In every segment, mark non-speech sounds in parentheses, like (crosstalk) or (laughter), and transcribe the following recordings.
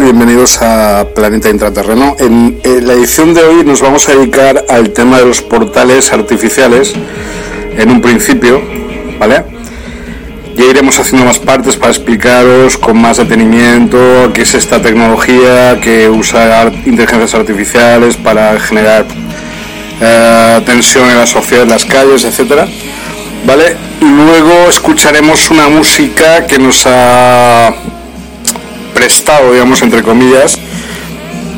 Bienvenidos a Planeta Intraterreno. En, la edición de hoy nos vamos a dedicar al tema de los portales artificiales en un principio, ¿vale? Ya iremos haciendo más partes para explicaros con más detenimiento qué es esta tecnología que usa inteligencias artificiales para generar eh, tensión en la sociedad, en las calles, etcétera. ¿Vale? Luego escucharemos una música que nos ha prestado, digamos, entre comillas,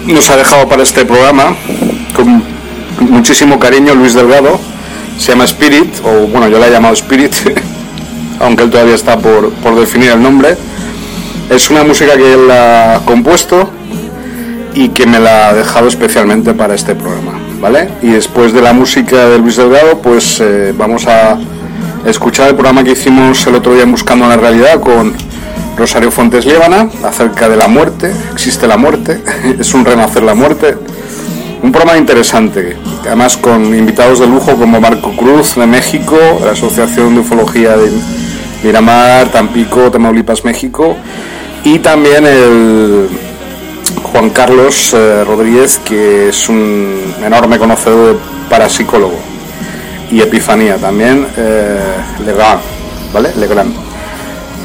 nos ha dejado para este programa con muchísimo cariño Luis Delgado. Se llama Spirit, o bueno, yo la he llamado Spirit, (laughs) aunque él todavía está por, por definir el nombre. Es una música que él ha compuesto y que me la ha dejado especialmente para este programa, ¿vale? Y después de la música de Luis Delgado, pues eh, vamos a escuchar el programa que hicimos el otro día en Buscando la Realidad con Rosario Fuentes Líbana, acerca de la muerte, existe la muerte, (laughs) es un renacer la muerte. Un programa interesante, además con invitados de lujo como Marco Cruz de México, la Asociación de Ufología de Miramar, Tampico, Tamaulipas, México, y también el Juan Carlos eh, Rodríguez, que es un enorme conocedor de parapsicólogo, y Epifanía también, eh, Legrand, ¿vale? Legrand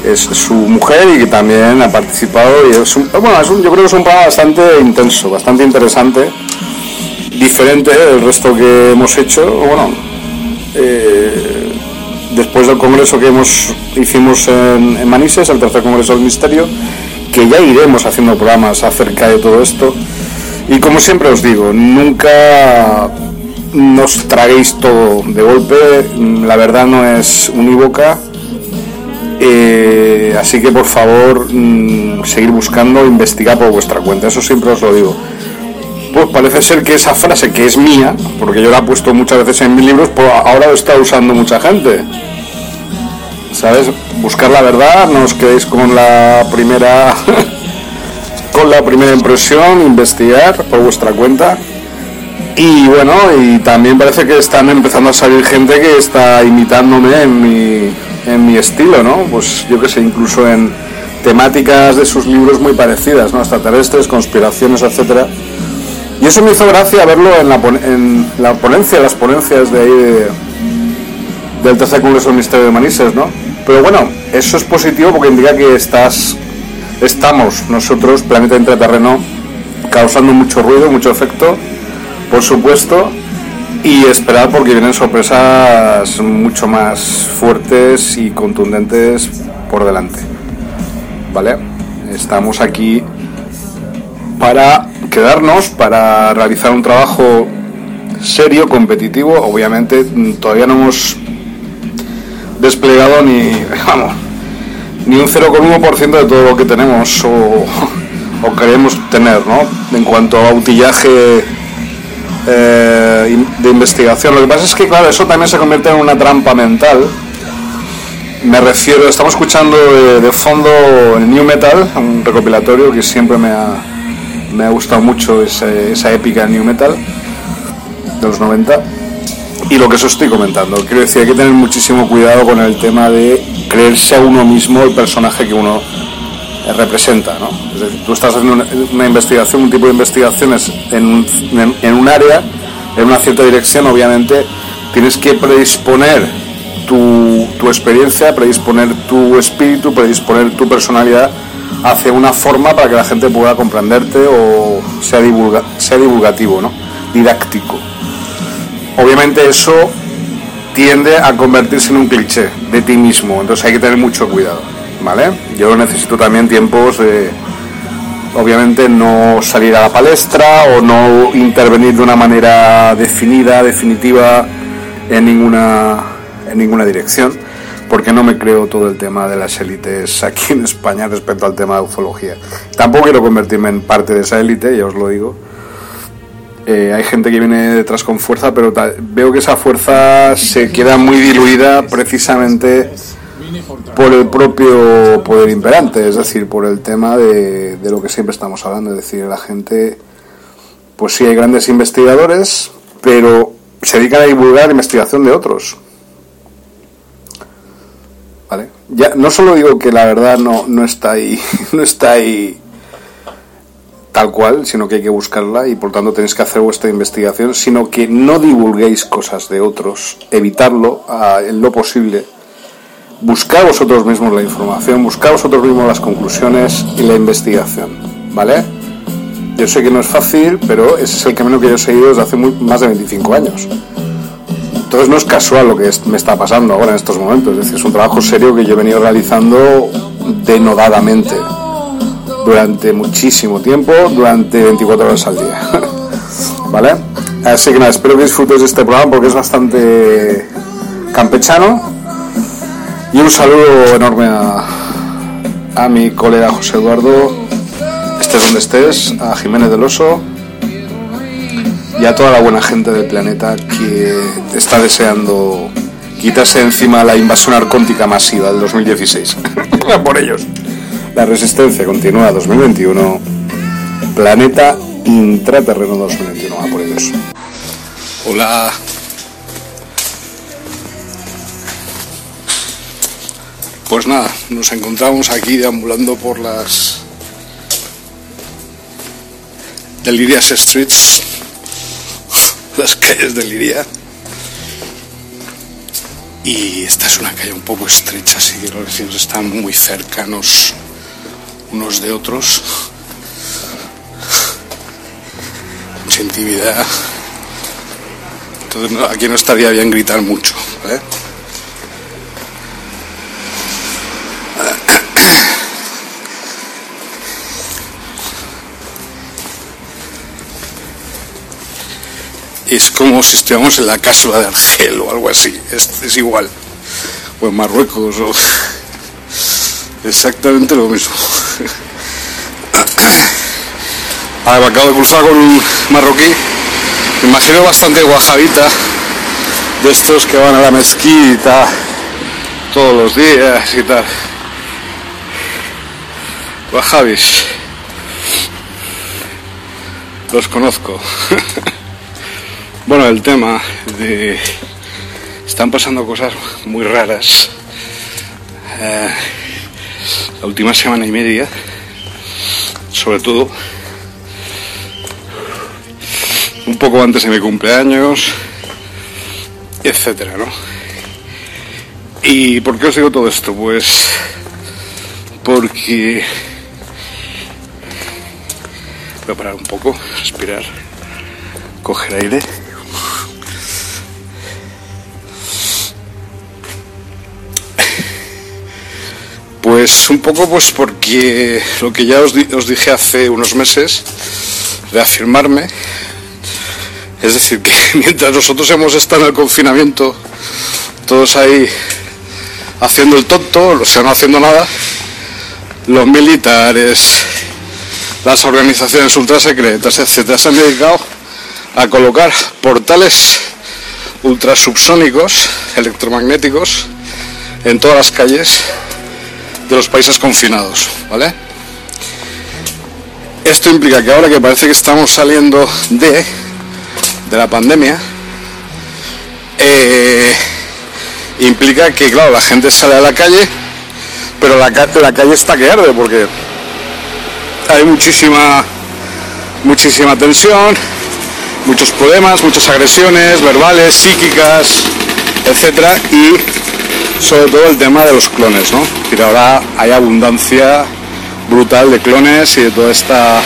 es su mujer y que también ha participado y es un, bueno, yo creo que es un programa bastante intenso, bastante interesante, diferente del resto que hemos hecho, bueno, eh, después del congreso que hemos hicimos en, en, Manises, el tercer congreso del misterio, que ya iremos haciendo programas acerca de todo esto. Y como siempre os digo, nunca nos traguéis todo de golpe, la verdad no es unívoca eh, así que por favor, mm, seguir buscando, investigar por vuestra cuenta, eso siempre os lo digo. Pues parece ser que esa frase que es mía, porque yo la he puesto muchas veces en mis libros, pues ahora lo está usando mucha gente. ¿Sabes? Buscar la verdad, no os quedéis con la primera (laughs) con la primera impresión, investigar por vuestra cuenta. Y bueno, y también parece que están empezando a salir gente que está imitándome en mi en mi estilo, ¿no? Pues yo que sé, incluso en temáticas de sus libros muy parecidas, ¿no? Extraterrestres, conspiraciones, etcétera. Y eso me hizo gracia verlo en la, en la ponencia, las ponencias de ahí del tercer congreso del Misterio de Manises, ¿no? Pero bueno, eso es positivo porque indica que estás, estamos nosotros, planeta intraterreno, causando mucho ruido, mucho efecto, por supuesto, y esperar porque vienen sorpresas mucho más fuertes y contundentes por delante. ¿Vale? Estamos aquí para quedarnos, para realizar un trabajo serio, competitivo. Obviamente todavía no hemos desplegado ni, (laughs) vamos, ni un 0,1% de todo lo que tenemos (laughs) o, queremos tener, ¿no? En cuanto a utillaje eh, de investigación. Lo que pasa es que, claro, eso también se convierte en una trampa mental Me refiero, estamos escuchando de, fondo el New Metal, un recopilatorio que siempre me ha, me ha gustado mucho esa, épica New Metal de los 90. Y lo que eso estoy comentando, quiero decir, hay que tener muchísimo cuidado con el tema de creerse a uno mismo el personaje que uno representa. ¿no? Es decir, tú estás haciendo una, investigación, un tipo de investigaciones en un, en un área, en una cierta dirección, obviamente tienes que predisponer tu, tu, experiencia, predisponer tu espíritu, predisponer tu personalidad hacia una forma para que la gente pueda comprenderte o sea, divulga, sea divulgativo, ¿no? didáctico. Obviamente eso tiende a convertirse en un cliché de ti mismo, entonces hay que tener mucho cuidado, ¿vale? Yo necesito también tiempos de, obviamente, no salir a la palestra o no intervenir de una manera definida, definitiva en ninguna, en ninguna dirección, porque no me creo todo el tema de las élites aquí en España respecto al tema de ufología. Tampoco quiero convertirme en parte de esa élite, ya os lo digo. Eh, hay gente que viene detrás con fuerza, pero veo que esa fuerza se queda muy diluida precisamente por el propio poder imperante, es decir, por el tema de, de lo que siempre estamos hablando, es decir, la gente, pues sí hay grandes investigadores, pero se dedican a divulgar investigación de otros. ¿Vale? Ya, no solo digo que la verdad no, no está ahí, (laughs) no está ahí tal cual, sino que hay que buscarla y por tanto tenéis que hacer vuestra investigación, sino que no divulguéis cosas de otros, evitarlo en lo posible, buscar vosotros mismos la información, buscar vosotros mismos las conclusiones y la investigación, ¿vale? Yo sé que no es fácil, pero ese es el camino que yo he seguido desde hace más de 25 años. Entonces no es casual lo que me está pasando ahora en estos momentos, es decir, es un trabajo serio que yo he venido realizando denodadamente durante muchísimo tiempo, durante 24 horas al día. (laughs) ¿Vale? Así que nada, espero que disfrutes de este programa porque es bastante campechano. Y un saludo enorme a, a mi colega José Eduardo estés donde estés, a Jiménez del Oso y a toda la buena gente del planeta que está deseando quitarse encima la invasión arcóntica masiva del 2016. (laughs) por ellos. La resistencia continúa 2021. Planeta intraterreno 2021. A por ellos. Hola. Pues nada, nos encontramos aquí deambulando por las de Lirias Streets, (laughs) las calles de Liria. Y esta es una calle un poco estrecha, así que los vecinos están muy cercanos unos de otros. Mucha intimidad. Entonces aquí no estaría bien gritar mucho. Es como si estuviéramos en la cápsula de Argel o algo así, es, igual, o en Marruecos, o exactamente lo mismo. Ahora me acabo de cruzar con un marroquí, me imagino bastante guajabita, de estos que van a la mezquita todos los días y tal. Guajabis, los conozco. (laughs) Bueno, el tema de... Están pasando cosas muy raras. Eh, la última semana y media, sobre todo, un poco antes de mi cumpleaños, etcétera, ¿no? ¿Y por qué os digo todo esto? Pues porque voy a parar un poco, respirar, coger aire. Pues un poco pues porque lo que ya os, dije hace unos meses, reafirmarme, es decir, que (laughs) mientras nosotros hemos estado en el confinamiento, todos ahí haciendo el tonto, o sea, no haciendo nada, los militares, las organizaciones ultrasecretas, etcétera, se han dedicado a colocar portales ultrasubsónicos electromagnéticos en todas las calles de los países confinados, ¿vale? Esto implica que ahora que parece que estamos saliendo de, de la pandemia, eh, implica que, claro, la gente sale a la calle, pero la, la calle está que arde porque hay muchísima, muchísima tensión, muchos problemas, muchas agresiones verbales, psíquicas, etcétera, y sobre todo el tema de los clones, ¿no? Que ahora hay abundancia brutal de clones y de toda esta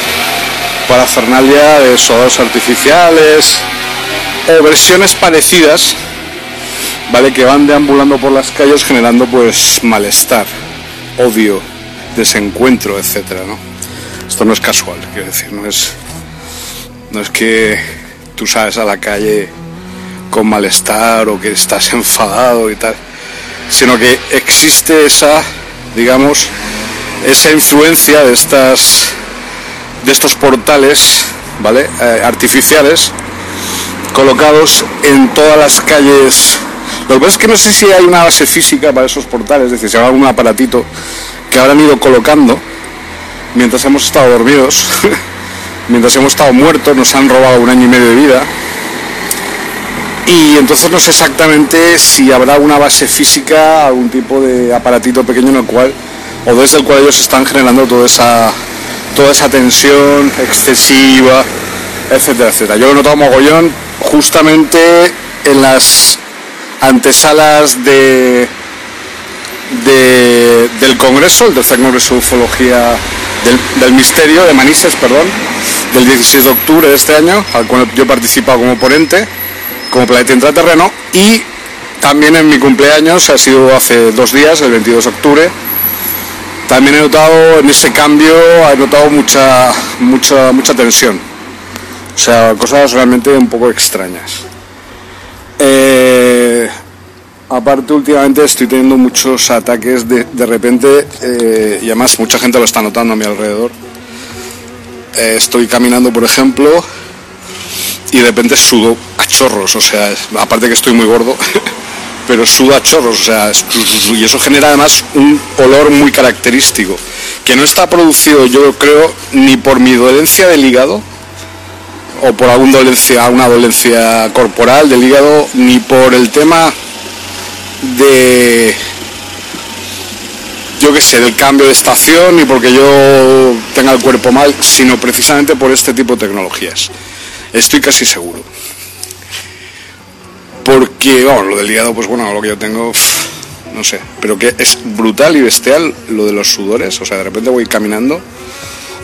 parafernalia de soldados artificiales o versiones parecidas, ¿vale? Que van deambulando por las calles generando pues malestar, odio, desencuentro, etcétera. Esto no es casual, quiero decir, no es, no es que tú sales a la calle con malestar o que estás (laughs) enfadado y tal, sino que existe esa, digamos, esa influencia de estas de estos portales, ¿vale? Eh, artificiales colocados en todas las calles. Lo que pasa es que no sé si hay una base física para esos portales, es decir, si hay algún aparatito que habrán ido colocando mientras hemos estado dormidos, (laughs) mientras hemos estado muertos, nos han robado un año y medio de vida. Y entonces no sé exactamente si habrá una base física, algún tipo de aparatito pequeño en el cual o desde el cual ellos están generando toda esa, toda esa tensión excesiva, etcétera, etcétera. Yo lo he notado mogollón justamente en las antesalas de, del Congreso, el tercer Congreso de Ufología del, Misterio, de Manises, perdón, del 16 de octubre de este año, al cual yo he participado como ponente, como planeta intraterreno, y también en mi cumpleaños, ha sido hace dos días, el 22 de octubre, también he notado en ese cambio, he notado mucha, mucha, mucha tensión. O sea, cosas realmente un poco extrañas. Eh, aparte, últimamente estoy teniendo muchos ataques de, de repente, eh, y además mucha gente lo está notando a mi alrededor. Eh, estoy caminando, por ejemplo, y de repente sudo a chorros, o sea, aparte que estoy muy gordo. (laughs) pero suda chorros, o sea, y eso genera además un olor muy característico, que no está producido, yo creo, ni por mi dolencia del hígado, o por alguna dolencia, una dolencia corporal del hígado, ni por el tema de, yo qué sé, del cambio de estación, ni porque yo tenga el cuerpo mal, sino precisamente por este tipo de tecnologías. Estoy casi seguro. Porque, bueno, lo del hígado, pues bueno, lo que yo tengo, no sé, pero que es brutal y bestial lo de los sudores, o sea, de repente voy caminando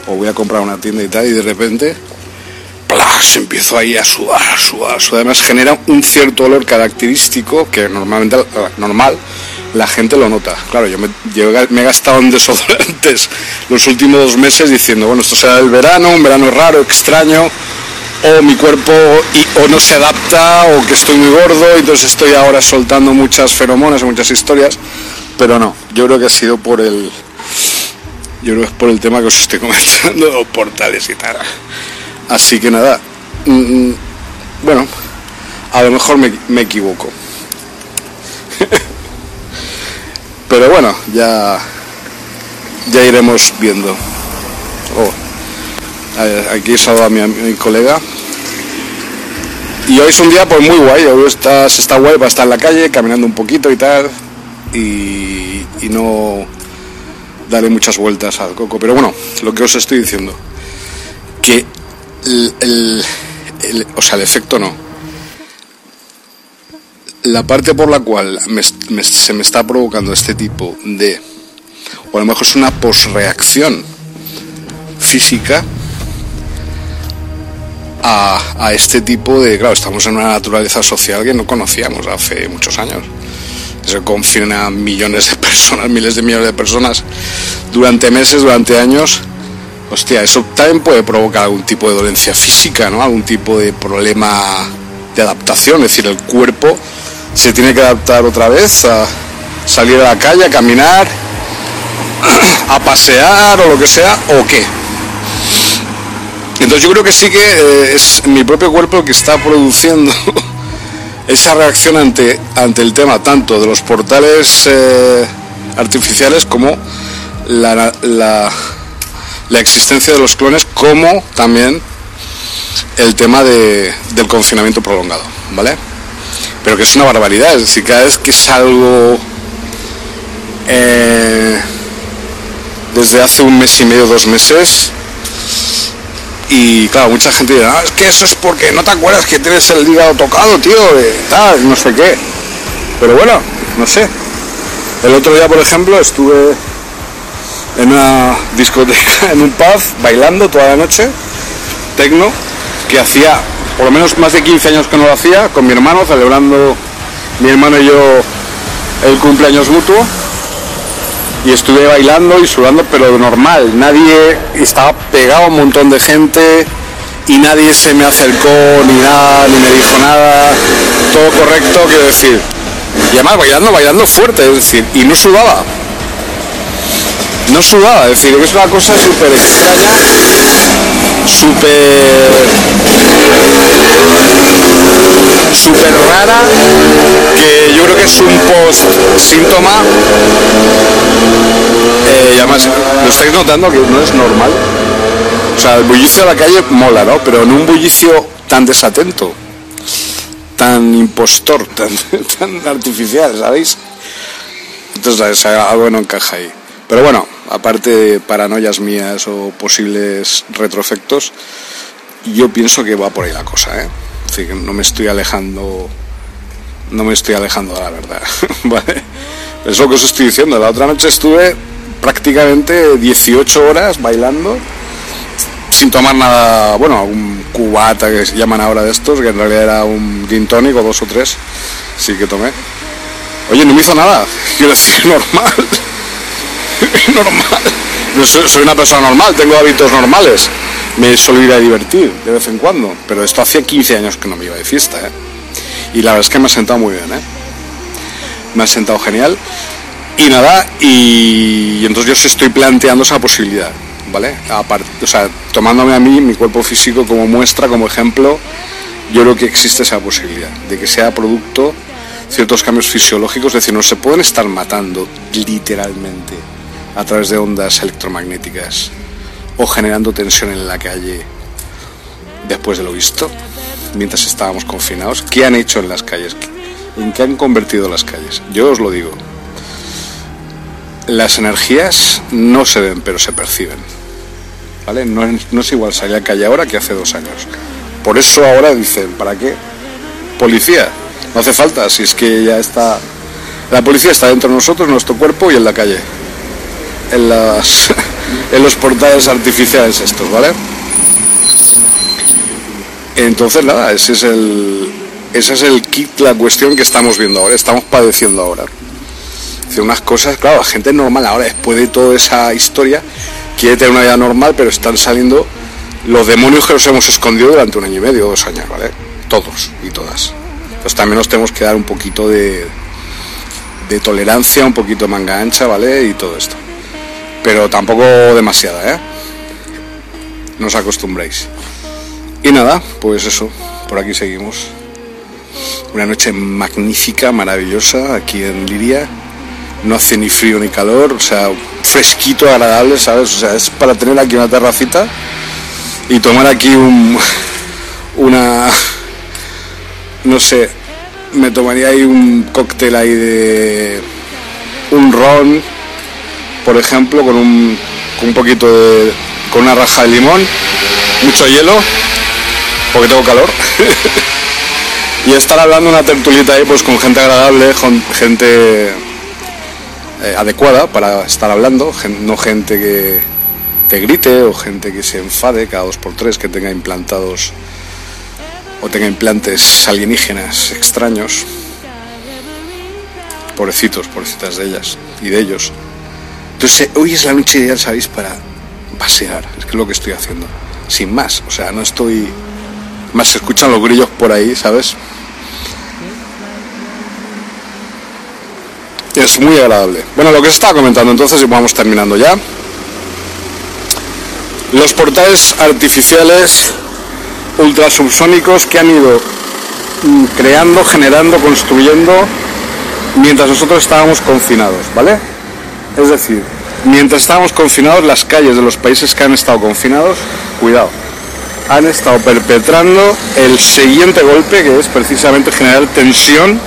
o voy a comprar una tienda y tal, y de repente, ¡plas! empiezo ahí a sudar, a sudar, sudar, además genera un cierto olor característico que normalmente, normal, la gente lo nota. Claro, yo me, he gastado en desodorantes (laughs) los últimos dos meses diciendo, bueno, esto será el verano, un verano raro, extraño, o mi cuerpo o no se adapta o que estoy muy gordo y entonces estoy ahora soltando muchas feromonas muchas historias, pero no, yo creo que ha sido por el yo creo que es por el tema que os estoy (laughs) comentando, portales y tal. Así que nada, mm, bueno, a lo mejor me, equivoco. (laughs) pero bueno, ya ya iremos viendo. Oh. Aquí saludo a mi, colega. Y hoy es un día pues muy guay, hoy está, está guay para estar en la calle, caminando un poquito y tal, y, no darle muchas vueltas al coco. Pero bueno, lo que os estoy diciendo, que el, o sea, el efecto no. La parte por la cual se me está provocando este tipo de, o a lo mejor es una posreacción física, a, este tipo de, claro, estamos en una naturaleza social que no conocíamos hace muchos años. Se confina a millones de (laughs) personas, miles de millones de personas durante meses, durante años. Hostia, eso también puede provocar algún tipo de dolencia física, ¿no? Algún tipo de problema de adaptación, es decir, el cuerpo se tiene que adaptar otra vez a salir a la calle, a caminar, (clears throat) a pasear o lo que sea, o qué. Entonces yo creo que sí que eh, es mi propio cuerpo el que está produciendo (laughs) esa reacción ante, ante el tema tanto de los portales eh, artificiales como la, la, la, existencia de los clones, como también el tema de, del confinamiento prolongado, ¿vale? Pero que es una barbaridad, es decir, cada vez que salgo eh, desde hace un mes y medio, dos meses, y claro, mucha gente dirá, ah, es que eso es porque no te acuerdas que tienes el hígado tocado, tío, no sé qué. Pero bueno, no sé. El otro día, por ejemplo, estuve en una discoteca, (laughs) en un pub, bailando toda la noche, tecno, que hacía por lo menos más de 15 años que no lo hacía, con mi hermano, celebrando mi hermano y yo el cumpleaños mutuo y estuve bailando y sudando, pero normal, nadie estaba pegado a un montón de gente y nadie se me acercó ni nada, ni me dijo nada, todo correcto, quiero decir. Y además bailando, bailando fuerte, es decir, y no sudaba. No sudaba, es decir, es una cosa súper extraña, súper súper rara que yo creo que es un post síntoma eh, y además lo estáis notando que no es normal. O sea el bullicio de la calle mola no pero en un bullicio tan desatento tan impostor (laughs) tan, tan artificial sabéis entonces algo no encaja ahí. Pero bueno aparte de paranoias mías o posibles retroefectos yo pienso que va por ahí la cosa ¿eh? que no me estoy alejando, no me estoy alejando de la verdad, (laughs) ¿vale? Es lo que os estoy diciendo. La otra noche estuve prácticamente 18 horas bailando sin tomar nada, bueno, un cubata que se llaman ahora de estos, que en realidad era un gin tonic o dos o tres, sí que tomé. Oye, no me hizo nada, (laughs) quiero decir, normal. (laughs) normal. No soy, una persona normal, tengo hábitos normales me suelo ir a divertir de vez en cuando, pero esto hacía 15 años que no me iba de fiesta, ¿eh? Y la verdad es que me ha sentado muy bien, ¿eh? Me ha sentado genial. Y nada, y, entonces yo se estoy planteando esa posibilidad, ¿vale? Aparte, o sea, tomándome a mí, mi cuerpo físico como muestra, como ejemplo, yo creo que existe esa posibilidad de que sea producto ciertos cambios fisiológicos, es decir, no se pueden estar matando literalmente a través de ondas electromagnéticas o generando tensión en la calle después de lo visto, mientras estábamos confinados. ¿Qué han hecho en las calles? ¿En qué han convertido las calles? Yo os lo digo. Las energías no se ven, pero se perciben. ¿Vale? No es, igual salir a calle ahora que hace dos años. Por eso ahora dicen, ¿para qué? Policía. No hace falta, si es que ya está... La policía está dentro de nosotros, nuestro cuerpo y en la calle. En las en los portales artificiales estos, ¿vale? Entonces nada, ese es el ese es el kit, la cuestión que estamos viendo ahora, estamos padeciendo ahora. Unas cosas, claro, la gente normal ahora, después de toda esa historia, quiere tener una vida normal, pero están saliendo los demonios que nos hemos escondido durante un año y medio, dos años, ¿vale? Todos y todas. Entonces también nos tenemos que dar un poquito de, de tolerancia, un poquito de manga ancha, ¿vale? Y todo esto pero tampoco demasiada, ¿eh? No os acostumbréis. Y nada, pues eso, por aquí seguimos. Una noche magnífica, maravillosa, aquí en Liria. No hace ni frío ni calor, o sea, fresquito, agradable, ¿sabes? O sea, es para tener aquí una terracita y tomar aquí un, una, no sé, me tomaría ahí un cóctel ahí de un ron por ejemplo, con un, con un poquito de. con una raja de limón, mucho hielo, porque tengo calor. (laughs) y estar hablando una tertulita ahí pues con gente agradable, gente eh, adecuada para estar hablando, no gente que te grite o gente que se enfade cada dos por tres, que tenga implantados o tenga implantes alienígenas extraños. Pobrecitos, pobrecitas de ellas y de ellos. Entonces, hoy es la noche ideal, ¿sabéis? Para pasear, es que es lo que estoy haciendo. Sin más, o sea, no estoy... Más se escuchan los grillos por ahí, ¿sabes? Es muy agradable. Bueno, lo que se estaba comentando entonces, y vamos terminando ya. Los portales artificiales ultrasubsónicos que han ido mm, creando, generando, construyendo mientras nosotros estábamos confinados, ¿vale? Es decir, mientras estábamos confinados, las calles de los países que han estado confinados, cuidado, han estado perpetrando el siguiente golpe que es precisamente generar tensión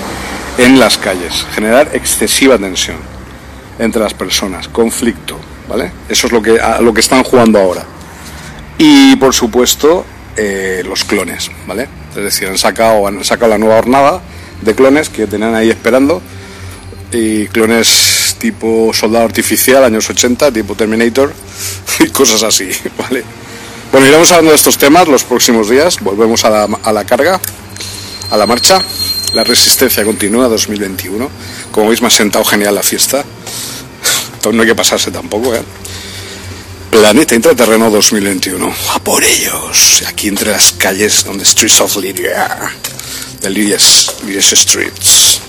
en las calles, generar excesiva tensión entre las personas, conflicto, ¿vale? Eso es lo que, a lo que están jugando ahora. Y por supuesto, eh, los clones, ¿vale? Es decir, han sacado, han sacado la nueva hornada de clones que tenían ahí esperando y clones tipo soldado artificial, años 80, tipo Terminator (laughs) y cosas así, (laughs) ¿vale? Bueno, iremos hablando de estos temas los próximos días, volvemos a la, a la carga, a la marcha, la resistencia continúa 2021, como veis me ha sentado genial la fiesta, (laughs) no hay que pasarse tampoco, ¿eh? Planeta Intraterreno 2021. A por ellos. Aquí entre las calles donde Streets of Lydia. De Lydia's, Lydia's Streets.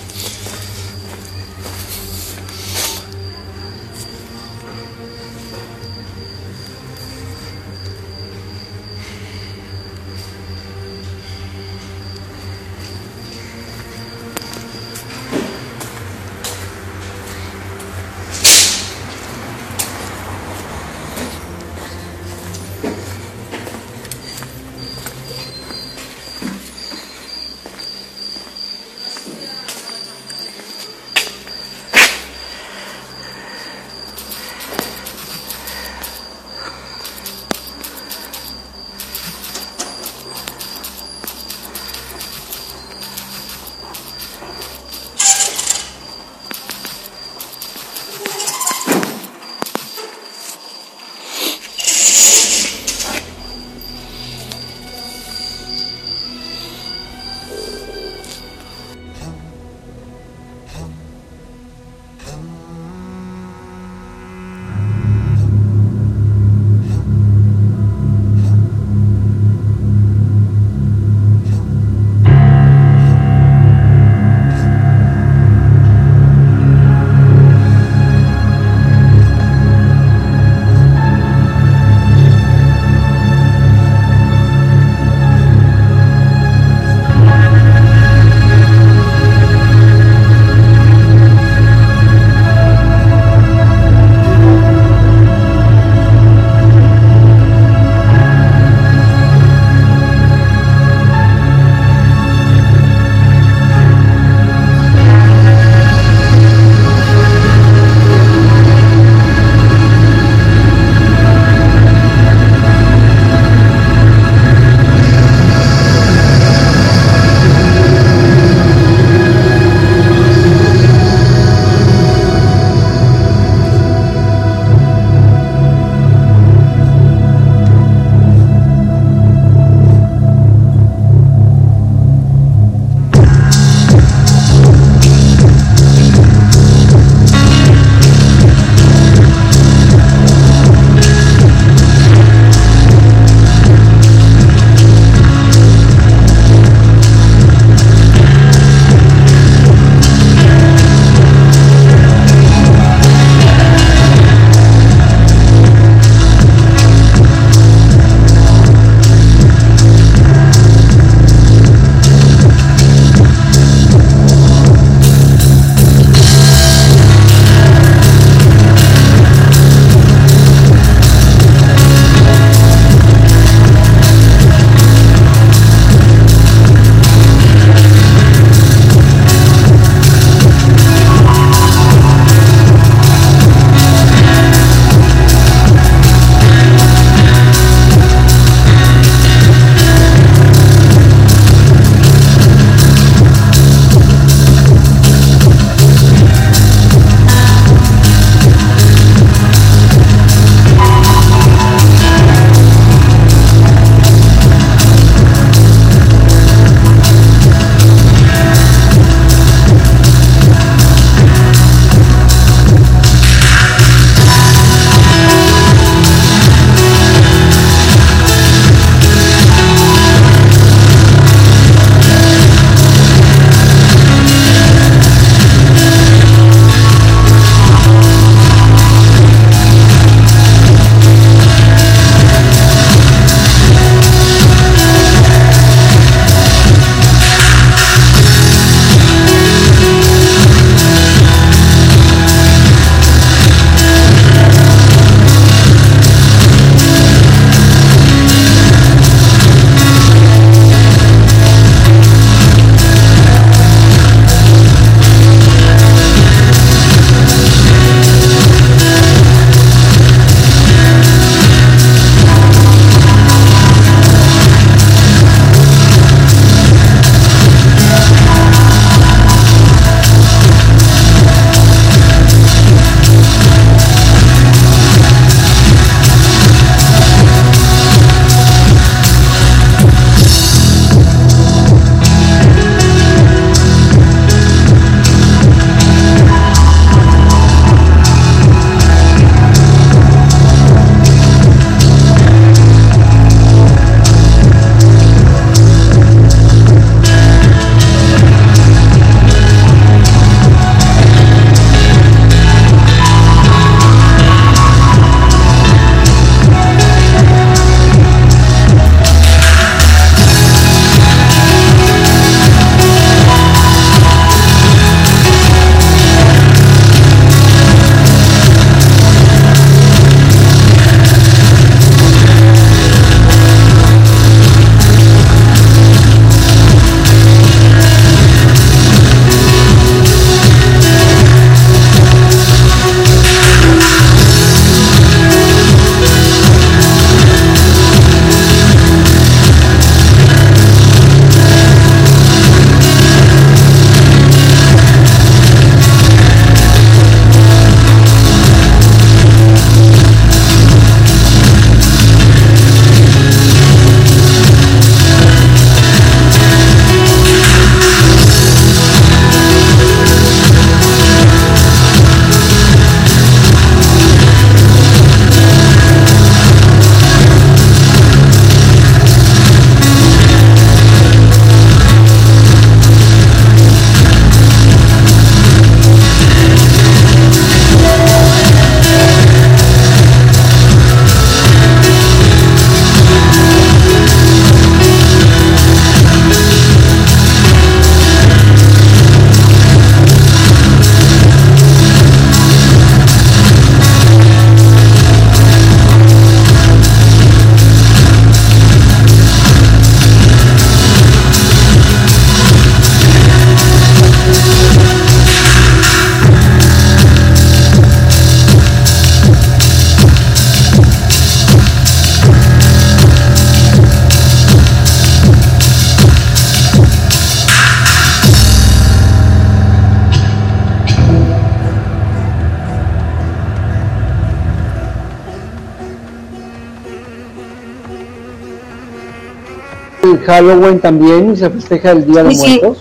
Halloween también, se festeja el Día de Muertos.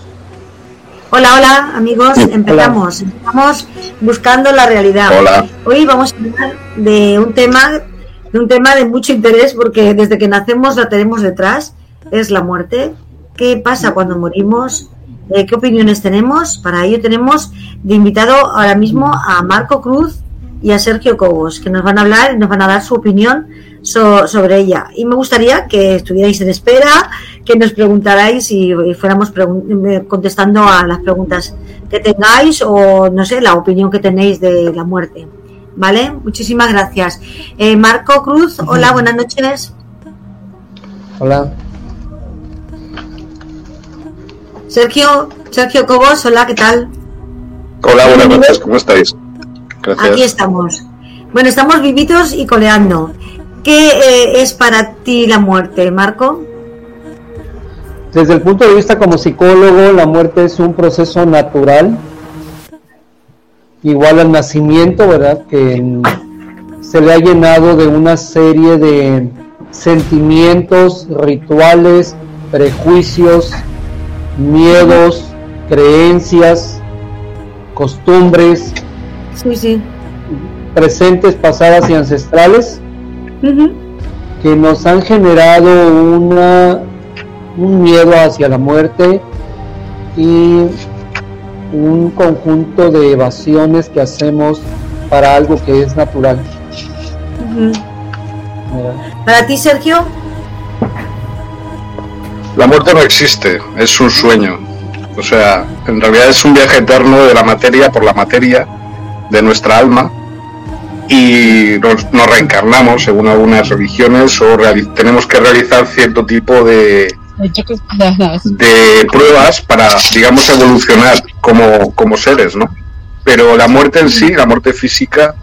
Hola, hola amigos, empezamos. Estamos buscando la realidad. Hola. Hoy vamos a hablar de un tema, de un tema de mucho interés porque desde que nacemos la tenemos detrás, es la muerte. ¿Qué pasa cuando morimos? Eh, ¿Qué opiniones tenemos? Para ello tenemos de invitado ahora mismo a Marco Cruz y a Sergio Cobos, que nos van a hablar y nos van a dar su opinión sobre ella. Y me gustaría que estuvierais en espera, que nos preguntarais y, fuéramos eh, contestando a las preguntas que tengáis o, no sé, la opinión que tenéis de la muerte. ¿Vale? Muchísimas gracias. Eh, Marco Cruz, hola, buenas noches. Hola. Sergio, Sergio Cobos, hola, ¿qué tal? Hola, buenas noches, ¿cómo estáis? Gracias. Aquí estamos. Bueno, estamos vivitos y coleando. ¿Qué eh, es para ti la muerte, Marco? Desde el punto de vista como psicólogo, la muerte es un proceso natural, igual al nacimiento, ¿verdad? Que se le ha llenado de una serie de sentimientos, rituales, prejuicios, miedos, creencias, costumbres, presentes, pasadas y ancestrales que nos han generado una, un miedo hacia la muerte y un conjunto de evasiones que hacemos para algo que es natural. Para ti, Sergio. La muerte no existe, es un sueño. O sea, en realidad es un viaje eterno de la materia por la materia de nuestra alma y nos, reencarnamos según algunas religiones o tenemos que realizar cierto tipo de, (laughs) de pruebas para, digamos, evolucionar como, como seres, ¿no? Pero la muerte en sí, la muerte física,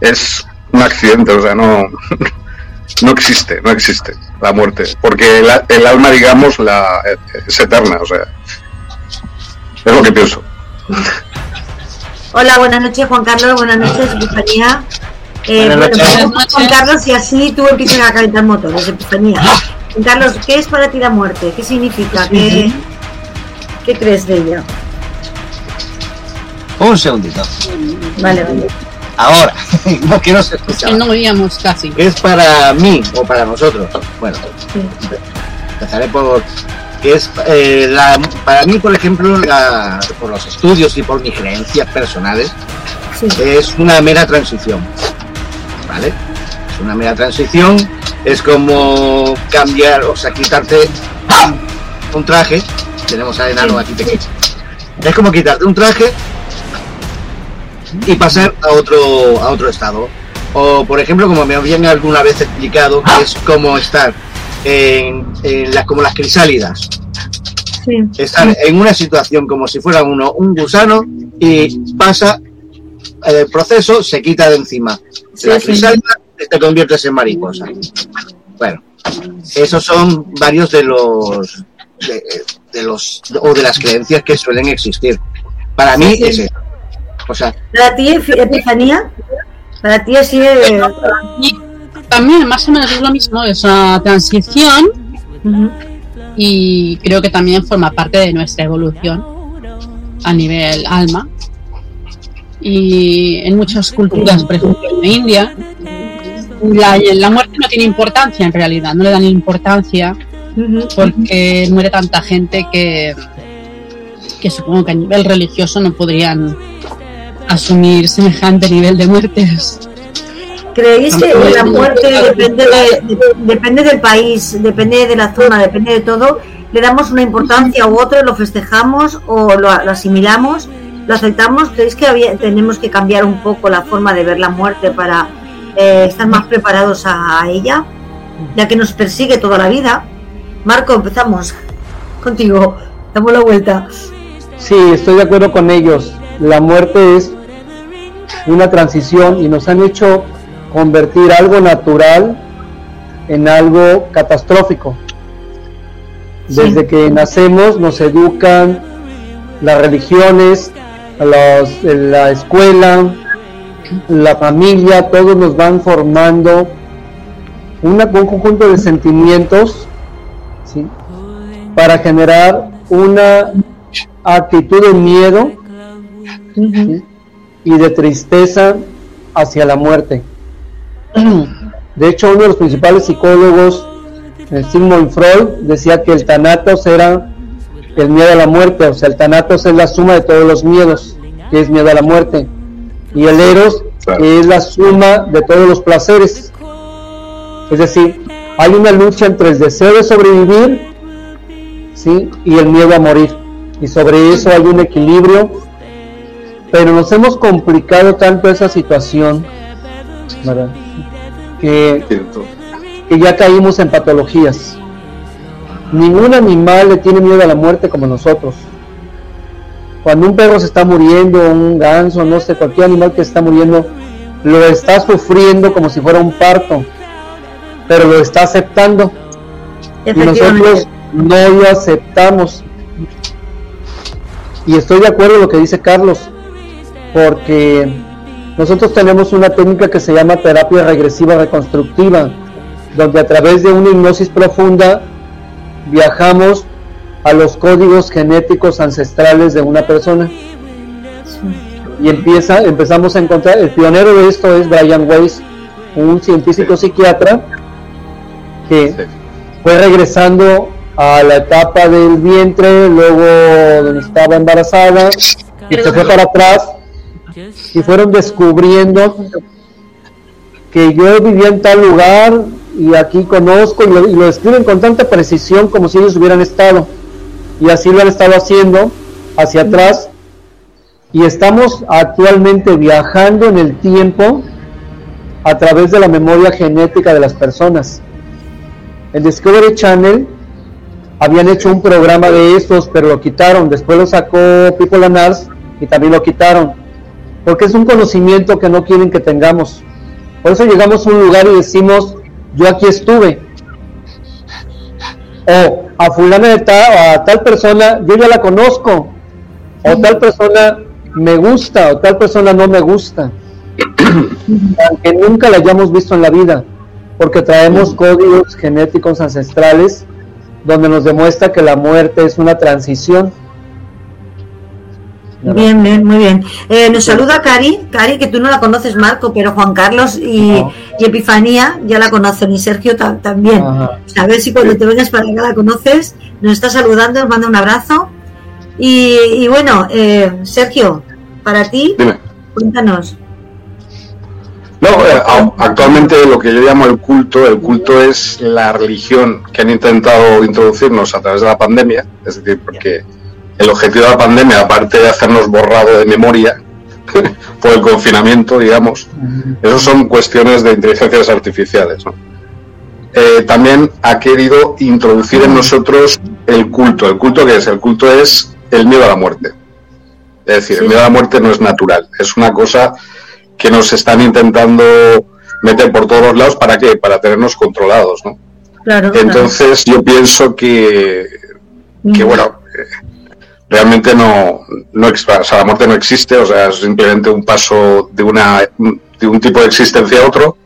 es un accidente, o sea, no, (laughs) no existe, no existe la muerte, porque el, alma, digamos, la, es eterna, o sea, es lo que pienso. Hola, buenas noches Juan Carlos, buenas noches Epifanía. Eh, buenas noches. Juan Carlos, y así tú empiezas a calentar motores, Epifanía. Carlos, ¿qué es para ti la muerte? ¿Qué significa? ¿Qué, ¿qué crees de ella? Un segundito. Vale, vale. Ahora, (laughs) no quiero ser escuchado. No oíamos casi. ¿Qué es para mí o para nosotros? Bueno, empezaré por que es eh, la, para mí, por ejemplo, por los estudios y por mis creencias personales, es una mera transición. ¿Vale? Es una mera transición, es como cambiar, o sea, quitarte un traje. Tenemos a enano aquí pequeño. Es como quitarte un traje y pasar a otro, a otro estado. O, por ejemplo, como me habían alguna vez explicado, que es como estar en, las, como las crisálidas. Estar en una situación como si fuera uno un gusano y pasa el proceso, se quita de encima. la crisálida te conviertes en mariposa. Bueno, esos son varios de los de, los o de las creencias que suelen existir. Para mí es eso. O sea, para ti Epifanía, para ti así también más o menos es lo mismo, es una transición y creo que también forma parte de nuestra evolución a nivel alma. Y en muchas culturas, por ejemplo en India, la, la muerte no tiene importancia en realidad, no le dan importancia porque muere tanta gente que, que supongo que a nivel religioso no podrían asumir semejante nivel de muertes. ¿Creéis que la muerte depende, depende del país, depende de la zona, depende de todo? ¿Le damos una importancia u otra, lo festejamos o lo, asimilamos? ¿Lo aceptamos? ¿Creéis que tenemos que cambiar un poco la forma de ver la muerte para eh, estar más preparados a, ella? Ya que nos persigue toda la vida. Marco, empezamos (laughs) contigo. Damos la vuelta. Sí, estoy de acuerdo con ellos. La muerte es una transición y nos han hecho convertir algo natural en algo catastrófico. Desde que nacemos nos educan las religiones, los, la escuela, la familia, todos nos van formando un conjunto de sentimientos para generar una actitud de miedo y de tristeza hacia la muerte. (clears throat) De hecho, uno de los principales psicólogos, Sigmund Freud, decía que el Thanatos era el miedo a la muerte, o sea, el Thanatos es la suma de todos los miedos, que es miedo a la muerte, y el Eros es la suma de todos los placeres. Es decir, hay una lucha entre el deseo de sobrevivir ¿sí? y el miedo a morir. Y sobre eso hay un equilibrio, pero nos hemos complicado tanto esa situación, Que, que ya caímos en patologías. Ningún animal le tiene miedo a la muerte como nosotros. Cuando un perro se está muriendo, un ganso, no sé, cualquier animal que está muriendo, lo está sufriendo como si fuera un parto, pero lo está aceptando. Y nosotros no lo aceptamos. Y estoy de acuerdo con lo que dice Carlos, porque nosotros tenemos una técnica que se llama terapia regresiva reconstructiva, donde a través de una hipnosis profunda viajamos a los códigos genéticos ancestrales de una persona. Y empieza, empezamos a encontrar, el pionero de esto es Brian Weiss, un científico psiquiatra que fue regresando a la etapa del vientre, luego donde estaba embarazada, y se fue para atrás, y fueron descubriendo que yo vivía en tal lugar y aquí conozco, y lo, y lo describen con tanta precisión como si ellos hubieran estado y así lo han estado haciendo hacia atrás y estamos actualmente viajando en el tiempo a través de la memoria genética de las personas. El Discovery Channel habían hecho un programa de estos, pero lo quitaron. Después lo sacó People and Arts y también lo quitaron. Porque es un conocimiento que no quieren que tengamos. Por eso llegamos a un lugar y decimos, yo aquí estuve. O a fulana de tal, a tal persona, yo ya la conozco, o tal persona me gusta, o tal persona no me gusta, (clears throat) aunque nunca la hayamos visto en la vida, porque traemos códigos genéticos ancestrales donde nos demuestra que la muerte es una transición Bien, bien, muy bien. Eh, nos saluda Cari, Cari, que tú no la conoces, Marco, pero Juan Carlos y, Epifanía ya la conocen y Sergio también. A ver si cuando te vengas para acá la conoces. Nos está saludando, nos manda un abrazo. Y, bueno, eh, Sergio, para ti, cuéntanos. No, eh, actualmente lo que yo llamo el culto, el culto es la religión que han intentado introducirnos a través de la pandemia, es decir, porque el objetivo de la pandemia, aparte de hacernos borrado de memoria (laughs) por el confinamiento, digamos, eso son cuestiones de inteligencias artificiales. Eh, también ha querido introducir en nosotros el culto. ¿El culto qué es? El culto es el miedo a la muerte. Es decir, el miedo a la muerte no es natural, es una cosa que nos están intentando meter por todos los lados. ¿Para qué? Para tenernos controlados, ¿no? Entonces yo pienso que, que bueno, realmente no, no o sea, la muerte no existe, o sea, es simplemente un paso de, una, de un tipo de existencia a otro.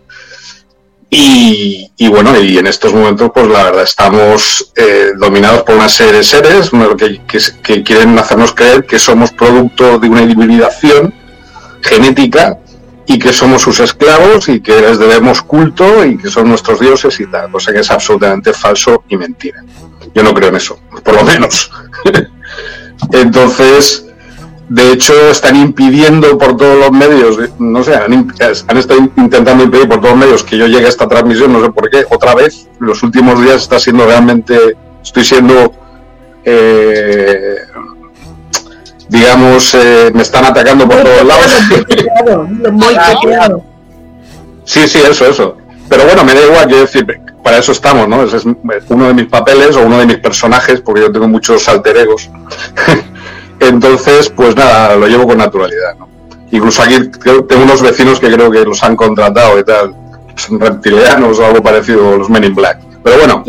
Y, bueno, y en estos momentos, pues la verdad, estamos eh, dominados por una serie de seres que, que, quieren hacernos creer que somos producto de una hibridación genética y que somos sus esclavos y que les debemos culto y que son nuestros dioses y tal, cosa que es absolutamente falso y mentira. Yo no creo en eso, por lo menos. (laughs) Entonces, de hecho, están impidiendo por todos los medios, no sé, han, estado intentando impedir por todos los medios que yo llegue a esta transmisión, no sé por qué, otra vez, los últimos días está siendo realmente, estoy siendo, eh, digamos, eh, me están atacando por todos lados. (laughs) sí, sí, eso, eso. Pero bueno, me da igual, quiero decir, para eso estamos, ¿no? Ese es uno de mis papeles o uno de mis personajes, porque yo tengo muchos alter egos. (laughs) Entonces, pues nada, lo llevo con naturalidad, ¿no? Incluso aquí tengo unos vecinos que creo que los han contratado y tal, son reptilianos o algo parecido, los Men in Black. Pero bueno,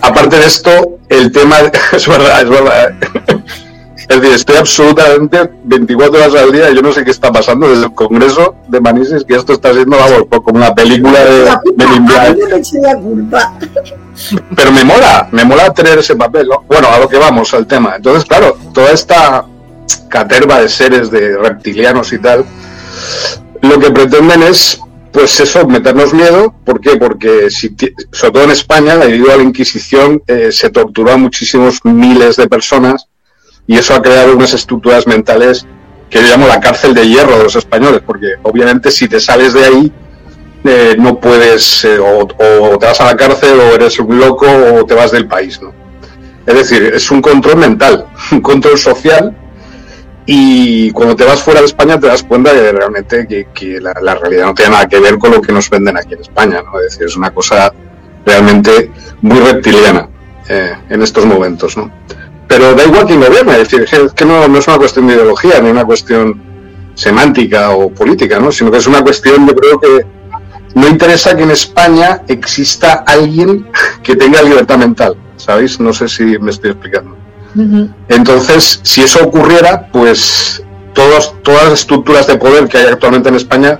aparte de esto, el tema, (laughs) es verdad, es verdad. Es decir, estoy absolutamente 24 horas al día y yo no sé qué está pasando desde el Congreso de Manises, que esto está siendo como una película de, in Black. Pero me mola, me mola tener ese papel. Bueno, a lo que vamos, al tema. Entonces, claro, toda esta caterva de seres, de reptilianos y tal, lo que pretenden es, pues eso, meternos miedo. ¿Por qué? Porque, si, sobre todo en España, debido a la Inquisición, eh, se torturó a muchísimos miles de personas y eso ha creado unas estructuras mentales que yo llamo la cárcel de hierro de los españoles, porque obviamente si te sales de ahí, eh, no puedes, eh, o, te vas a la cárcel, o eres un loco, o te vas del país, ¿no? Es decir, es un control mental, (laughs) un control social, y cuando te vas fuera de España te das cuenta de realmente que, la, realidad no tiene nada que ver con lo que nos venden aquí en España, ¿no? Es decir, es una cosa realmente muy reptiliana eh, en estos momentos, ¿no? Pero da igual quién gobierna, es decir, es que no, no es una cuestión de ideología, ni una cuestión semántica o política, ¿no? Sino que es una cuestión, yo creo que no interesa que en España exista alguien que tenga libertad mental, ¿sabéis? No sé si me estoy explicando. Entonces, si eso ocurriera, pues todas las estructuras de poder que hay actualmente en España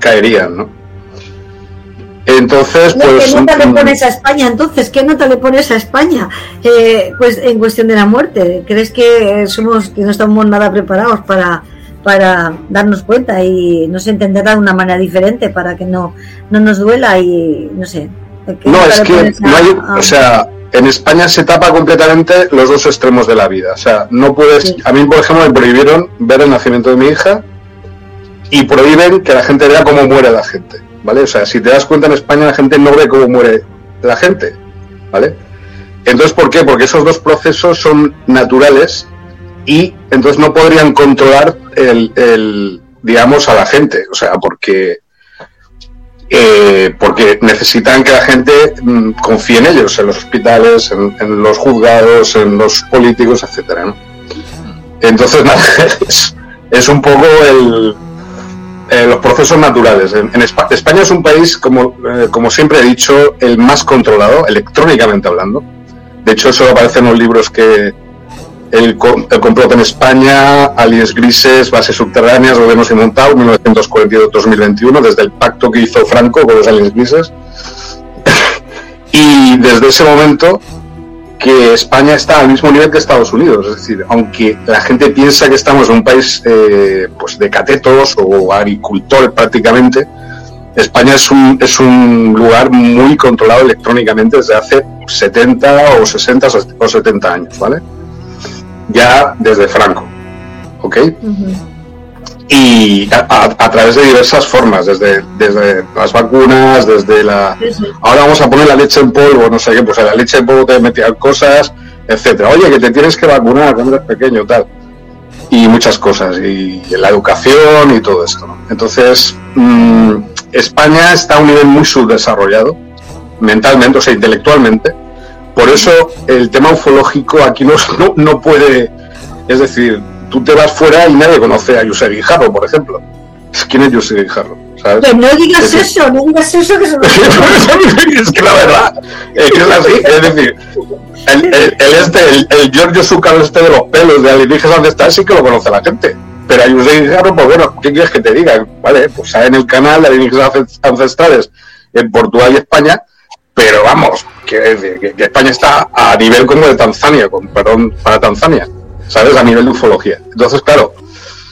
caerían, ¿no? Entonces, pues... ¿Qué nota le mm, pones a España? Entonces, ¿qué nota le pones a España? Eh, pues en cuestión de la muerte. ¿Crees que somos que no estamos nada preparados para para darnos cuenta y no sé, entenderla de una manera diferente para que no, no nos duela y no sé. No, es que no hay, o sea, en España se tapa completamente los dos extremos de la vida. O sea, no puedes, a mí por ejemplo me prohibieron ver el nacimiento de mi hija y prohíben que la gente vea cómo muere la gente, ¿vale? O sea, si te das cuenta en España la gente no ve cómo muere la gente, ¿vale? Entonces, ¿por qué? Porque esos dos procesos son naturales y entonces no podrían controlar el, digamos, a la gente, o sea, porque eh, porque necesitan que la gente mm, confíe en ellos, en los hospitales, en, los juzgados, en los políticos, etcétera. Entonces, (laughs) nada, es, un poco el, eh, los procesos naturales. En, España, es un país, como, eh, como siempre he dicho, el más controlado, electrónicamente hablando. De hecho, eso aparece en los libros que, el, complot en España, aliens grises, bases subterráneas, gobiernos inmontados, 1942-2021, desde el pacto que hizo Franco con los aliens grises. (coughs) y desde ese momento que España está al mismo nivel que Estados Unidos. Es decir, aunque la gente piensa que estamos en un país eh, pues de catetos o agricultor prácticamente, España es un, es un lugar muy controlado electrónicamente desde hace 70 o 60 o 70 años, ¿vale? ya desde Franco. ¿Ok? Y a, través de diversas formas, desde, desde las vacunas, desde la... Ahora vamos a poner la leche en polvo, no sé qué, pues en la leche en polvo te metían cosas, etcétera. Oye, que te tienes que vacunar cuando eres pequeño, tal. Y muchas cosas, y, la educación y todo esto. Entonces, mm, España está a un nivel muy subdesarrollado, mentalmente, o sea, intelectualmente, por eso el tema ufológico aquí no, no, puede, es decir, tú te vas fuera y nadie conoce a Yusef Guijarro, por ejemplo. ¿Quién es Yusef Guijarro? Pues no digas eso, no digas eso que se (laughs) Es que la verdad, es que es así, es decir, el, el, este, el, el Giorgio este de los pelos de alienígenas está, sí que lo conoce la gente. Pero a Yusef Guijarro, pues bueno, ¿qué quieres que te diga? Vale, pues en el canal de alienígenas ancestrales en Portugal y España, pero vamos, que, que, España está a nivel como de Tanzania, con perdón para Tanzania, ¿sabes? A nivel de ufología. Entonces, claro,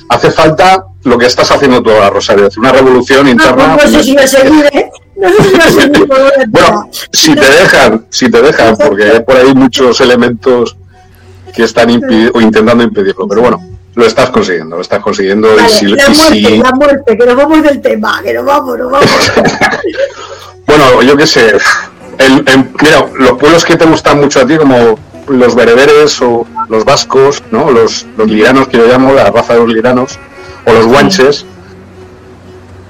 hace falta lo que estás haciendo tú ahora, Rosario, una revolución interna. No, sé si seguir, ¿eh? No sé si a seguir (laughs) bueno, si te dejan, si te dejan, porque hay por ahí muchos elementos que están o intentando impedirlo, pero bueno, lo estás consiguiendo, lo estás consiguiendo. y si, la muerte, la muerte, que nos vamos del tema, que nos vamos, nos vamos. (laughs) bueno, yo qué sé, mira, los pueblos que te gustan mucho a ti, como los bereberes o los vascos, ¿no? los, los liranos, que yo llamo la raza de los liranos, o los guanches,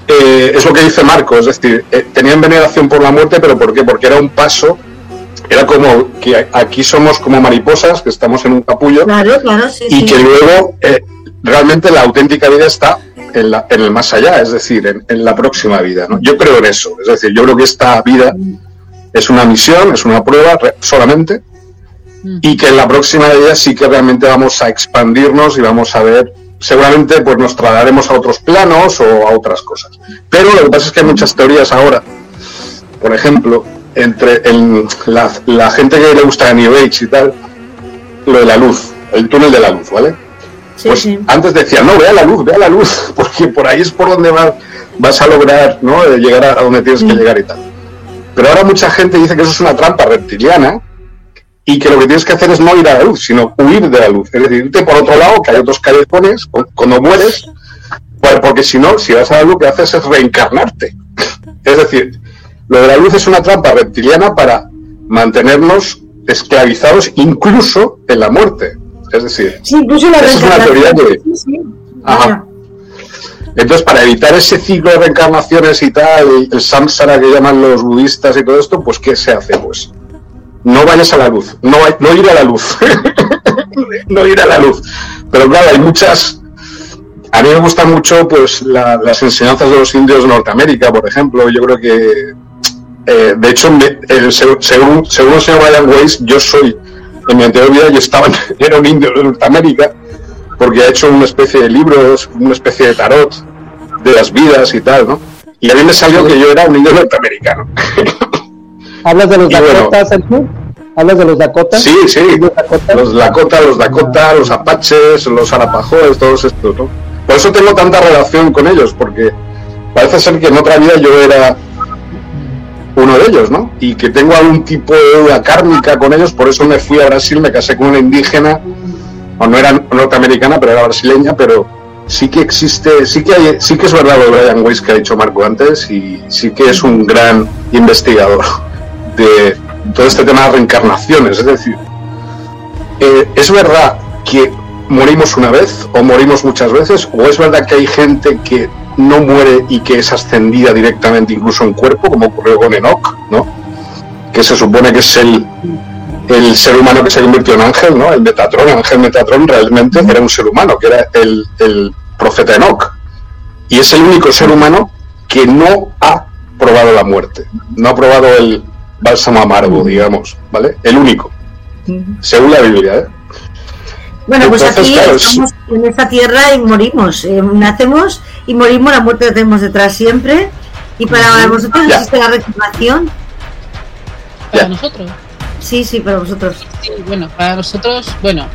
eh, es lo que dice Marco, es decir, eh, tenían veneración por la muerte, pero ¿por qué? Porque era un paso, era como que aquí somos como mariposas, que estamos en un capullo, y que luego eh, realmente la auténtica vida está en, la, en, el más allá, es decir, en, en la próxima vida. ¿no? Yo creo en eso, es decir, yo creo que esta vida es una misión, es una prueba solamente. Y que en la próxima de ellas sí que realmente vamos a expandirnos y vamos a ver, seguramente pues nos trasladaremos a otros planos o a otras cosas. Pero lo que pasa es que hay muchas teorías ahora, por ejemplo, entre la, gente que le gusta a New Age y tal, lo de la luz, el túnel de la luz, ¿vale? pues antes decía, no, vea la luz, vea la luz, (laughs) porque por ahí es por donde vas a lograr ¿no? llegar a donde tienes que mm. llegar y tal. Pero ahora mucha gente dice que eso es una trampa reptiliana y que lo que tienes que hacer es no ir a la luz, sino huir de la luz. Es decir, irte por otro lado, que hay otros callejones, cuando mueres, porque si no, si vas a la luz, lo que haces es reencarnarte. Es decir, lo de la luz es una trampa reptiliana para mantenernos esclavizados incluso en la muerte. Es decir, incluso la es una teoría que... Entonces, para evitar ese ciclo de reencarnaciones y tal, el samsara que llaman los budistas y todo esto, pues ¿qué se hace? Pues no vayas a la luz, no, no ir a la luz, (laughs) no ir a la luz. Pero claro, hay muchas... A mí me gustan mucho pues las enseñanzas de los indios de Norteamérica, por ejemplo. Yo creo que, eh, de hecho, según, según el señor Ryan Weiss, yo soy, en mi anterior vida, yo estaba, (laughs) era un indio de Norteamérica, porque ha hecho una especie de libros, una especie de tarot de las vidas y tal, ¿no? Y a mí me salió que yo era un indio norteamericano. (laughs) ¿Hablas de los Dakotas, Sergio? ¿Hablas de los Dakotas? Sí, sí. Los Dakota, los Dakota, los Apaches, los Arapahoes, todos estos, ¿no? Por eso tengo tanta relación con ellos, porque parece ser que en otra vida yo era uno de ellos, ¿no? Y que tengo algún tipo de deuda kármica con ellos, por eso me fui a Brasil, me casé con una indígena, o no era norteamericana, pero era brasileña, pero sí que existe, sí que hay, sí que es verdad lo de Brian Weiss que ha dicho Marco antes, y sí que es un gran investigador de todo este tema de reencarnaciones. Es decir, eh, ¿es verdad que morimos una vez o morimos muchas veces? ¿O es verdad que hay gente que no muere y que es ascendida directamente incluso en cuerpo, como ocurrió con Enoch, ¿no? que se supone que es el, el ser humano que se convirtió en ángel, ¿no? el Metatron, el ángel Metatron realmente era un ser humano, que era el, el profeta Enoch. Y es el único ser humano que no ha probado la muerte, no ha probado el, bálsamo amargo, digamos, ¿vale? El único, según la Biblia, ¿eh? Bueno, pues aquí estamos en esta tierra y morimos. Eh, nacemos y morimos, la muerte la tenemos detrás siempre. Y para vosotros existe la reencarnación. ¿Para nosotros? Sí, sí, para vosotros. Sí, bueno, para nosotros, bueno,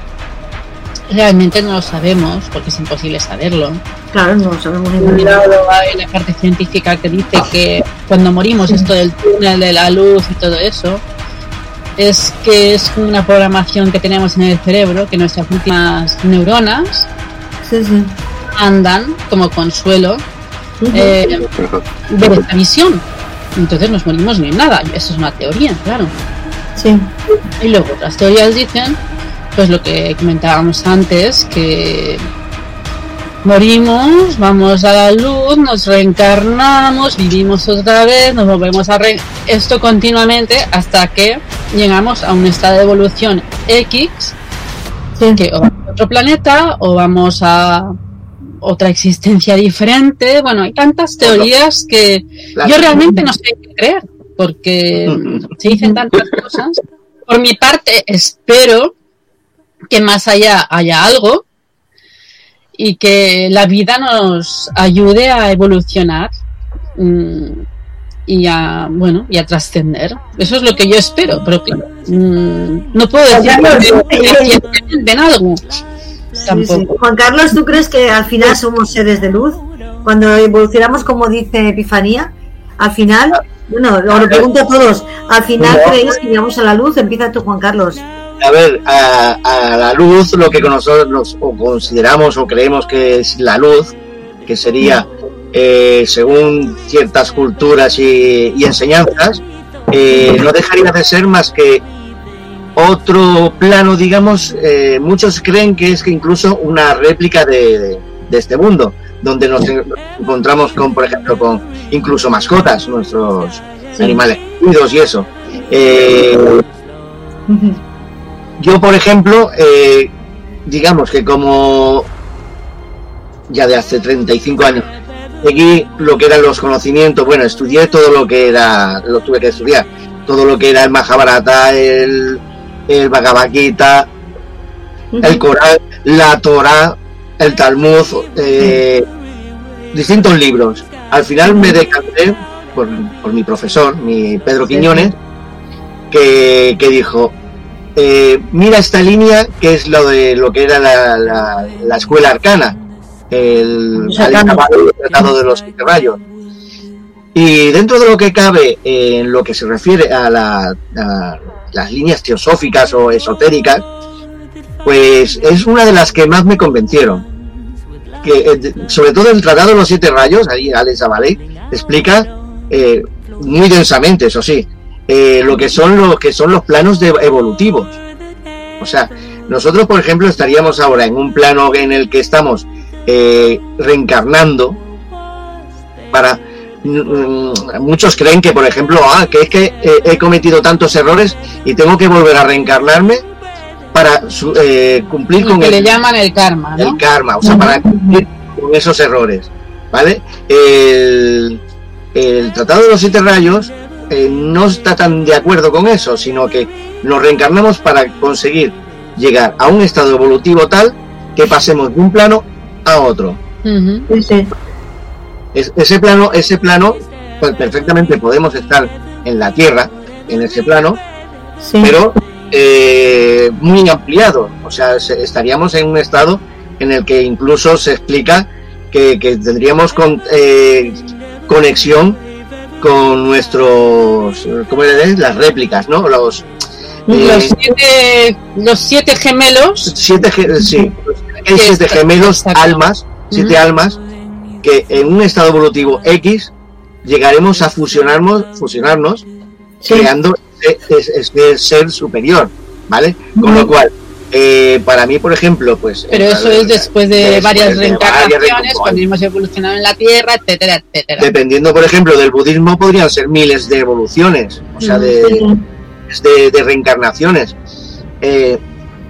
realmente no lo sabemos porque es imposible saberlo. Claro, no lo sabemos la parte científica que dice que cuando morimos, esto del túnel de la luz y todo eso, es que es una programación que tenemos en el cerebro, que nuestras últimas neuronas andan como consuelo eh, de esta visión. Entonces nos morimos ni nada. Eso es una teoría, claro. Sí. Y luego otras teorías dicen pues lo que comentábamos antes, que morimos, vamos a la luz, nos reencarnamos, vivimos otra vez, nos volvemos a re esto continuamente hasta que llegamos a un estado de evolución X, que o vamos a otro planeta o vamos a otra existencia diferente. Bueno, hay tantas teorías que yo realmente no sé qué creer, porque se dicen tantas cosas. Por mi parte, espero que más allá haya algo y que la vida nos ayude a evolucionar mm, y a bueno y a trascender. Eso es lo que yo espero pero claro mm, no puedo decir que ven algo. Juan Carlos tú crees que al final somos seres de luz cuando evolucionamos como dice Epifanía al final bueno lo pregunto a todos al final creéis que llegamos a la luz empieza tú Juan Carlos a ver, a, la luz lo que nosotros o consideramos o creemos que es la luz, que sería, eh, según ciertas culturas y, enseñanzas, eh, no dejaría de ser más que otro plano, digamos, eh, muchos creen que es que incluso una réplica de, este mundo, donde nos encontramos con, por ejemplo, con incluso mascotas, nuestros animales y eso. Yo, por ejemplo, eh, digamos que como ya de hace 35 años, seguí lo que eran los conocimientos, bueno, estudié todo lo que era, lo tuve que estudiar, todo lo que era el Mahabharata, el, el Bhagavad Gita, el Corán, la Torah, el Talmud, eh, distintos libros. Al final me decanté por, por mi profesor, mi Pedro Quiñones, que, dijo, eh, mira esta línea que es lo de lo que era la, la, escuela arcana, el, tratado de los rayos. Y dentro de lo que cabe en lo que se refiere a, la, las líneas teosóficas o esotéricas, pues es una de las que más me convencieron. Que, eh, sobre todo el Tratado de los Siete Rayos, ahí Alex Avalé explica eh, muy densamente, eso sí, eh, lo que son los que son los planos de evolutivos. O sea, nosotros, por ejemplo, estaríamos ahora en un plano en el que estamos reencarnando para mm, muchos creen que, por ejemplo, ah, que es que he cometido tantos errores y tengo que volver a reencarnarme para eh, cumplir con que el, le llaman el karma, El karma, o sea, para cumplir con esos errores, ¿vale? El, Tratado de los Siete Rayos eh, no está tan de acuerdo con eso, sino que nos reencarnamos para conseguir llegar a un estado evolutivo tal que pasemos de un plano a otro. ese plano, ese plano, pues perfectamente podemos estar en la Tierra, en ese plano, pero eh, muy ampliado. O sea, estaríamos en un estado en el que incluso se explica que, tendríamos con, eh, conexión con nuestros, ¿cómo le Las réplicas, ¿no? Los, los, eh, siete, los siete gemelos. Siete, sí, siete gemelos, almas, siete almas, que en un estado evolutivo X llegaremos a fusionarnos, fusionarnos creando este ser superior, ¿vale? Con lo cual, eh, para mí, por ejemplo, pues... Pero eso es después de varias reencarnaciones, cuando hemos evolucionado en la Tierra, etcétera, etcétera. Dependiendo, por ejemplo, del budismo, podrían ser miles de evoluciones, o sea, de, de, reencarnaciones. Eh,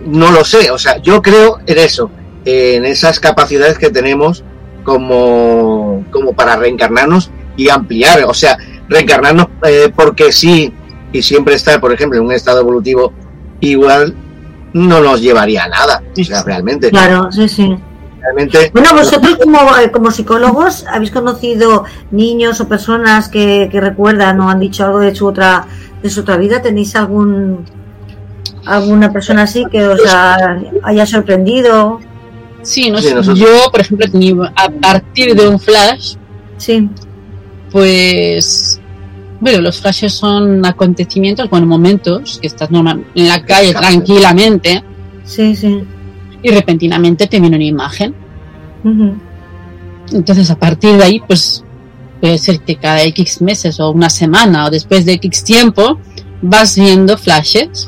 no lo sé, o sea, yo creo en eso, en esas capacidades que tenemos como, como para reencarnarnos y ampliar, o sea, reencarnarnos eh, porque sí y siempre estar, por ejemplo, en un estado evolutivo igual, no nos llevaría a nada, o sea, realmente. Claro, sí, sí. Realmente, bueno, vosotros como, eh, como psicólogos, ¿habéis conocido niños o personas que, recuerdan o han dicho algo de su otra de su otra vida? ¿Tenéis algún alguna persona así que os haya sorprendido? Sí, no yo, por ejemplo, a partir de un flash, sí. pues bueno, los flashes son acontecimientos, bueno, momentos que estás normal, en la calle tranquilamente. Sí, sí. Y repentinamente te viene una imagen. Entonces, a partir de ahí, pues puede ser que cada X meses o una semana o después de X tiempo vas viendo flashes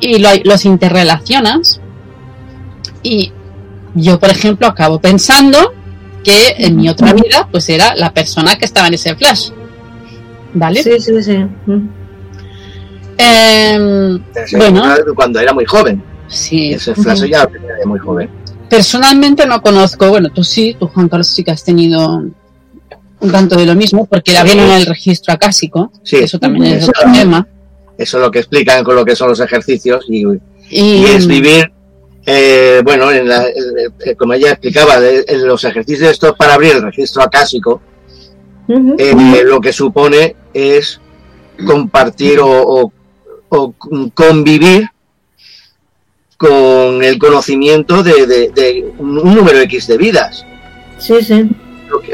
y los interrelacionas. Y yo, por ejemplo, acabo pensando que en mi otra vida, pues era la persona que estaba en ese flash. ¿Vale? Sí, sí, sí. Em, bueno. Cuando era muy joven. Sí. Ese flash ya era muy joven. Personalmente no conozco, bueno, tú sí, tú Juan Carlos sí que has tenido un tanto de lo mismo, porque la en el registro acásico. Sí. Eso también es otro tema. Eso es lo que explican con lo que son los ejercicios y, es vivir eh, bueno, en la, como ella explicaba, en los ejercicios estos para abrir el registro acásico, eh, lo que supone es compartir o, convivir con el conocimiento de, un número X de vidas. Sí, sí.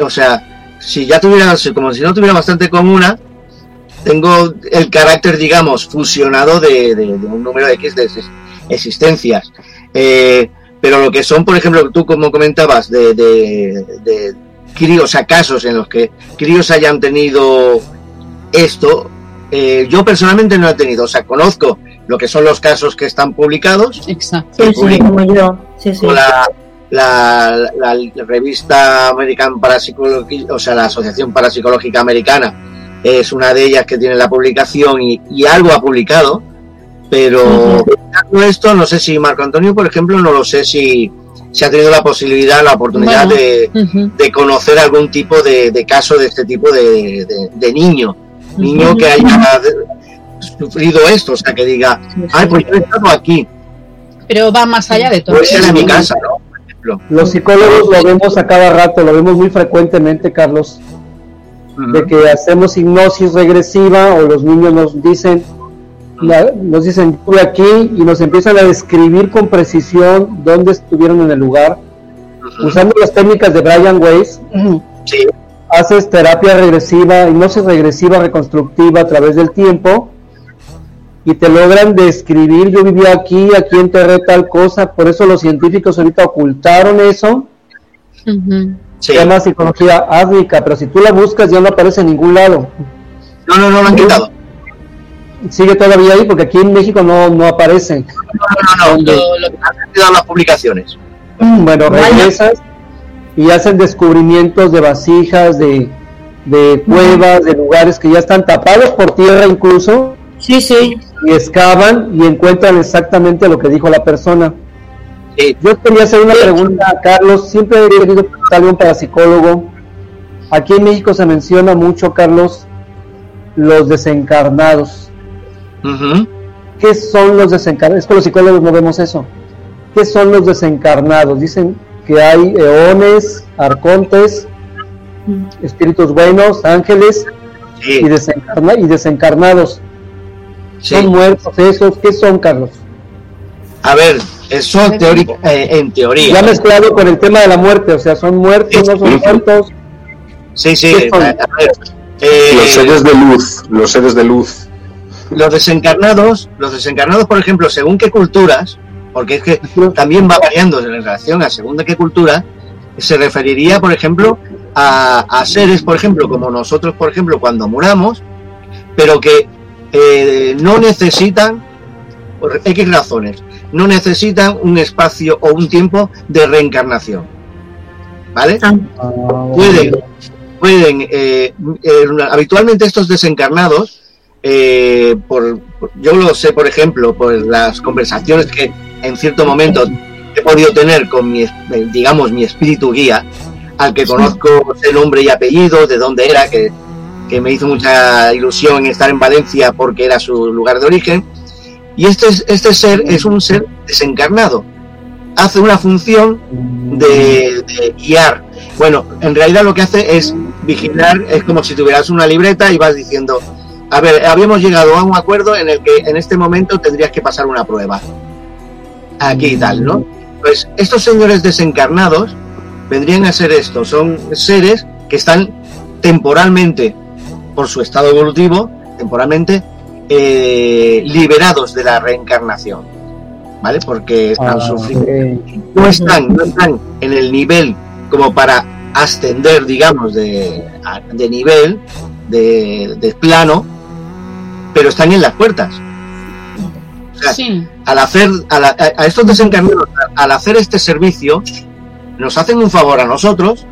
O sea, si ya tuviera, como si no tuviera bastante con una, tengo el carácter, digamos, fusionado de, un número X de existencias. Eh, pero lo que son, por ejemplo, tú como comentabas, de, críos, a casos en los que críos hayan tenido esto, eh, yo personalmente no he tenido, o sea, conozco lo que son los casos que están publicados. Exacto. La, la, revista American Parapsychology, o sea, la Asociación Parapsicológica Americana, es una de ellas que tiene la publicación y, algo ha publicado, pero esto, no sé si Marco Antonio, por ejemplo, no lo sé si, se ha tenido la posibilidad, la oportunidad de, conocer algún tipo de, caso de este tipo de, niño, niño que haya sufrido esto, o sea, que diga, ay, pues yo he estado aquí. Pero va más allá de todo. Puede ser en mi casa, ¿no? Los psicólogos lo vemos a cada rato, lo vemos muy frecuentemente, Carlos. de que hacemos hipnosis regresiva o los niños nos dicen, nos dicen, estuve aquí y nos empiezan a describir con precisión dónde estuvieron en el lugar, usando las técnicas de Brian Weiss. Haces terapia regresiva, hipnosis regresiva reconstructiva a través del tiempo y te logran describir, yo vivía aquí, aquí enterré tal cosa, por eso los científicos ahorita ocultaron eso. Se llama psicología ádmica, pero si tú la buscas ya no aparece en ningún lado. No, no, no lo han quitado. Sigue todavía ahí porque aquí en México no, no aparece. No, no, no, lo, han quitado las publicaciones. Mm, bueno, regresas y hacen descubrimientos de vasijas, de, de cuevas, de lugares que ya están tapados por tierra incluso. Sí, sí y excavan y encuentran exactamente lo que dijo la persona. Yo quería hacer una pregunta a Carlos, siempre he querido preguntarle un parapsicólogo. Aquí en México se menciona mucho, Carlos, los desencarnados. ¿Qué son los desencarnados? Es que los psicólogos no vemos eso. ¿Qué son los desencarnados? Dicen que hay eones, arcontes, espíritus buenos, ángeles y, desencarna y desencarnados. ¿Son muertos esos? ¿Qué son, Carlos? A ver, eso eh, en teoría. Ya mezclado con el tema de la muerte, o sea, ¿son muertos, no son muertos? Sí, sí. Eh, los seres de luz, los seres de luz. Los desencarnados, los desencarnados, por ejemplo, según qué culturas, porque es que también va variando en relación a según de qué cultura, se referiría, por ejemplo, a, a seres, por ejemplo, como nosotros, por ejemplo, cuando muramos, pero que eh, no necesitan, por X razones, no necesitan un espacio o un tiempo de reencarnación. ¿Vale? Ah. Pueden, pueden eh, eh, habitualmente estos desencarnados, por, yo lo sé, por ejemplo, por las conversaciones que en cierto momento he podido tener con mi, digamos, mi espíritu guía, al que conozco el nombre y apellido, de dónde era, que que me hizo mucha ilusión estar en Valencia porque era su lugar de origen. Y este, este ser es un ser desencarnado. Hace una función de, guiar. Bueno, en realidad lo que hace es vigilar, es como si tuvieras una libreta y vas diciendo, a ver, habíamos llegado a un acuerdo en el que en este momento tendrías que pasar una prueba. Aquí y tal, ¿no? Pues estos señores desencarnados vendrían a ser estos, son seres que están temporalmente por su estado evolutivo, temporalmente, eh, liberados de la reencarnación, ¿vale? Porque están ah, sufriendo. No están, no están en el nivel como para ascender, digamos, de, de nivel, de, plano, pero están en las puertas. Al hacer, a, estos desencarnados, al hacer este servicio, nos hacen un favor a nosotros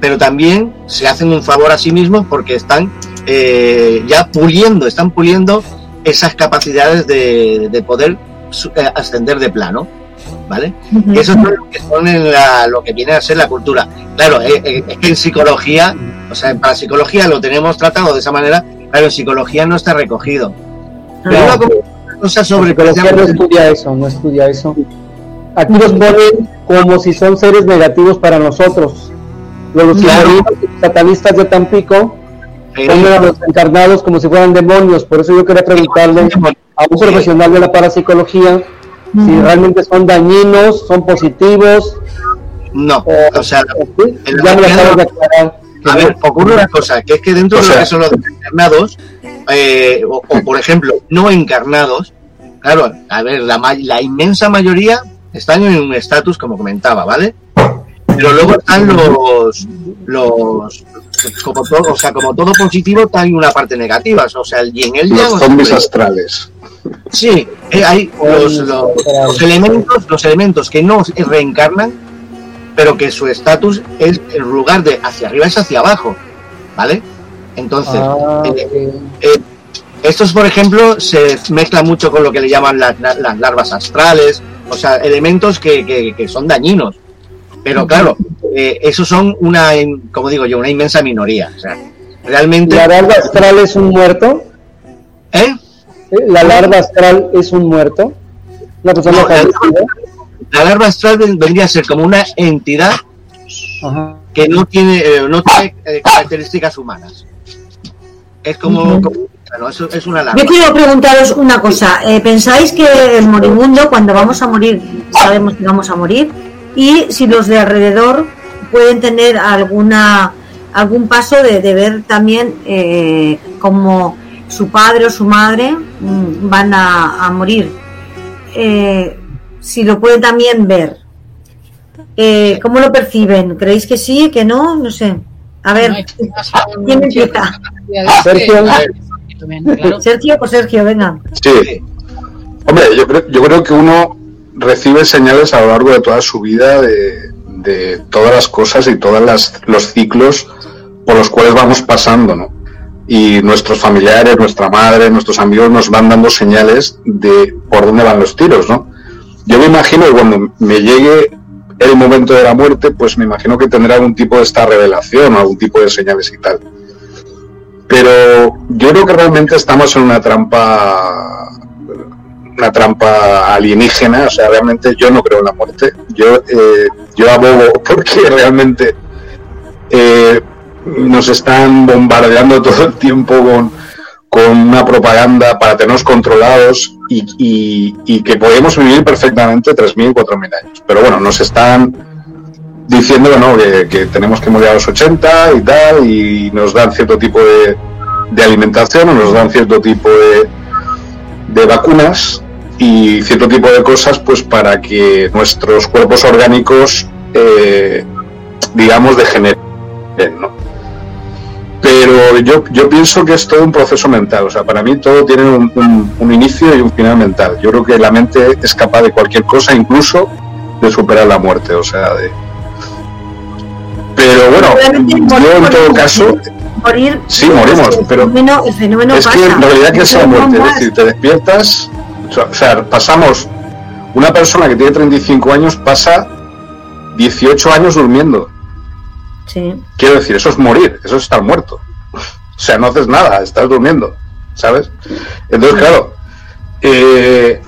pero también se hacen un favor a sí mismos porque están eh, ya puliendo, están puliendo esas capacidades de, poder eh, ascender de plano. ¿Vale? Eso es lo que, son en lo que viene a ser la cultura. Claro, eh, es que en psicología, o sea, para psicología lo tenemos tratado de esa manera, en psicología no está recogido. Pero una cosa sobre. Psicología no estudia eso, no estudia eso. Aquí los ponen como si son seres negativos para nosotros. Los satanistas de Tampico ponen a los encarnados como si fueran demonios. Por eso yo quería preguntarle a un profesional de la parapsicología si realmente son dañinos, son positivos. No, o, sea, ya me lo de aclarar. A ver, ocurre una cosa, que es que dentro de lo que son los encarnados, eh, o, por ejemplo, no encarnados, claro, a ver, la, la inmensa mayoría están en un estatus, como comentaba, ¿vale? Pero luego están los, los como todo, o sea, como todo positivo, hay una parte negativa, o sea, el yin, el Los zombies astrales. Sí, eh, hay los, los, elementos, los elementos que no reencarnan, pero que su estatus es en lugar de hacia arriba es hacia abajo, ¿vale? Entonces, ah, eh, eh, estos, por ejemplo, se mezclan mucho con lo que le llaman las, las larvas astrales, o sea, elementos que, que, que son dañinos. Pero claro, eh, esos son una, como digo yo, una inmensa minoría. O sea, realmente. ¿La larva astral es un muerto? ¿Eh? ¿La larva astral es un muerto? ¿La la, larva astral vendría a ser como una entidad que no tiene, eh, no tiene eh, características humanas. Es como, es una Yo quiero preguntaros una cosa. Eh, ¿Pensáis que el moribundo, cuando vamos a morir, sabemos que vamos a morir? Y si los de alrededor pueden tener alguna algún paso de, ver también eh, como su padre o su madre mm, van a, morir. Eh, si lo pueden también ver. Eh, ¿Cómo lo perciben? ¿Creéis que sí, que no? No sé. A ver, ¿quién empieza? Sergio. Sergio, pues Sergio, venga. Sí. Hombre, yo creo, yo creo que uno recibe señales a lo largo de toda su vida de, de todas las cosas y todos los ciclos por los cuales vamos pasando, ¿no? Y nuestros familiares, nuestra madre, nuestros amigos nos van dando señales de por dónde van los tiros, ¿no? Yo me imagino que cuando me llegue el momento de la muerte, pues me imagino que tendrá algún tipo de esta revelación o algún tipo de señales y tal. Pero yo creo que realmente estamos en una trampa una trampa alienígena, o sea, realmente yo no creo en la muerte. Yo, eh, yo abogo (laughs) porque realmente eh, nos están bombardeando todo el tiempo con, con una propaganda para tenernos controlados y, que podemos vivir perfectamente 3.000, 4.000 años. Pero bueno, nos están diciendo que, que, tenemos que morir a los 80 y tal, y nos dan cierto tipo de, alimentación, nos dan cierto tipo de, vacunas y cierto tipo de cosas pues para que nuestros cuerpos orgánicos eh, digamos degeneren ¿no? Pero yo, yo pienso que es todo un proceso mental, o sea, para mí todo tiene un, un, inicio y un final mental. Yo creo que la mente es capaz de cualquier cosa, incluso de superar la muerte, o sea, de... Pero bueno, yo en todo caso... Morir, sí, morimos, pero el fenómeno es que en realidad que es la muerte, es decir, te despiertas, o sea, pasamos, una persona que tiene 35 años pasa 18 años durmiendo. Quiero decir, eso es morir, eso es estar muerto. O sea, no haces nada, estás durmiendo, ¿sabes? Entonces, claro, eh,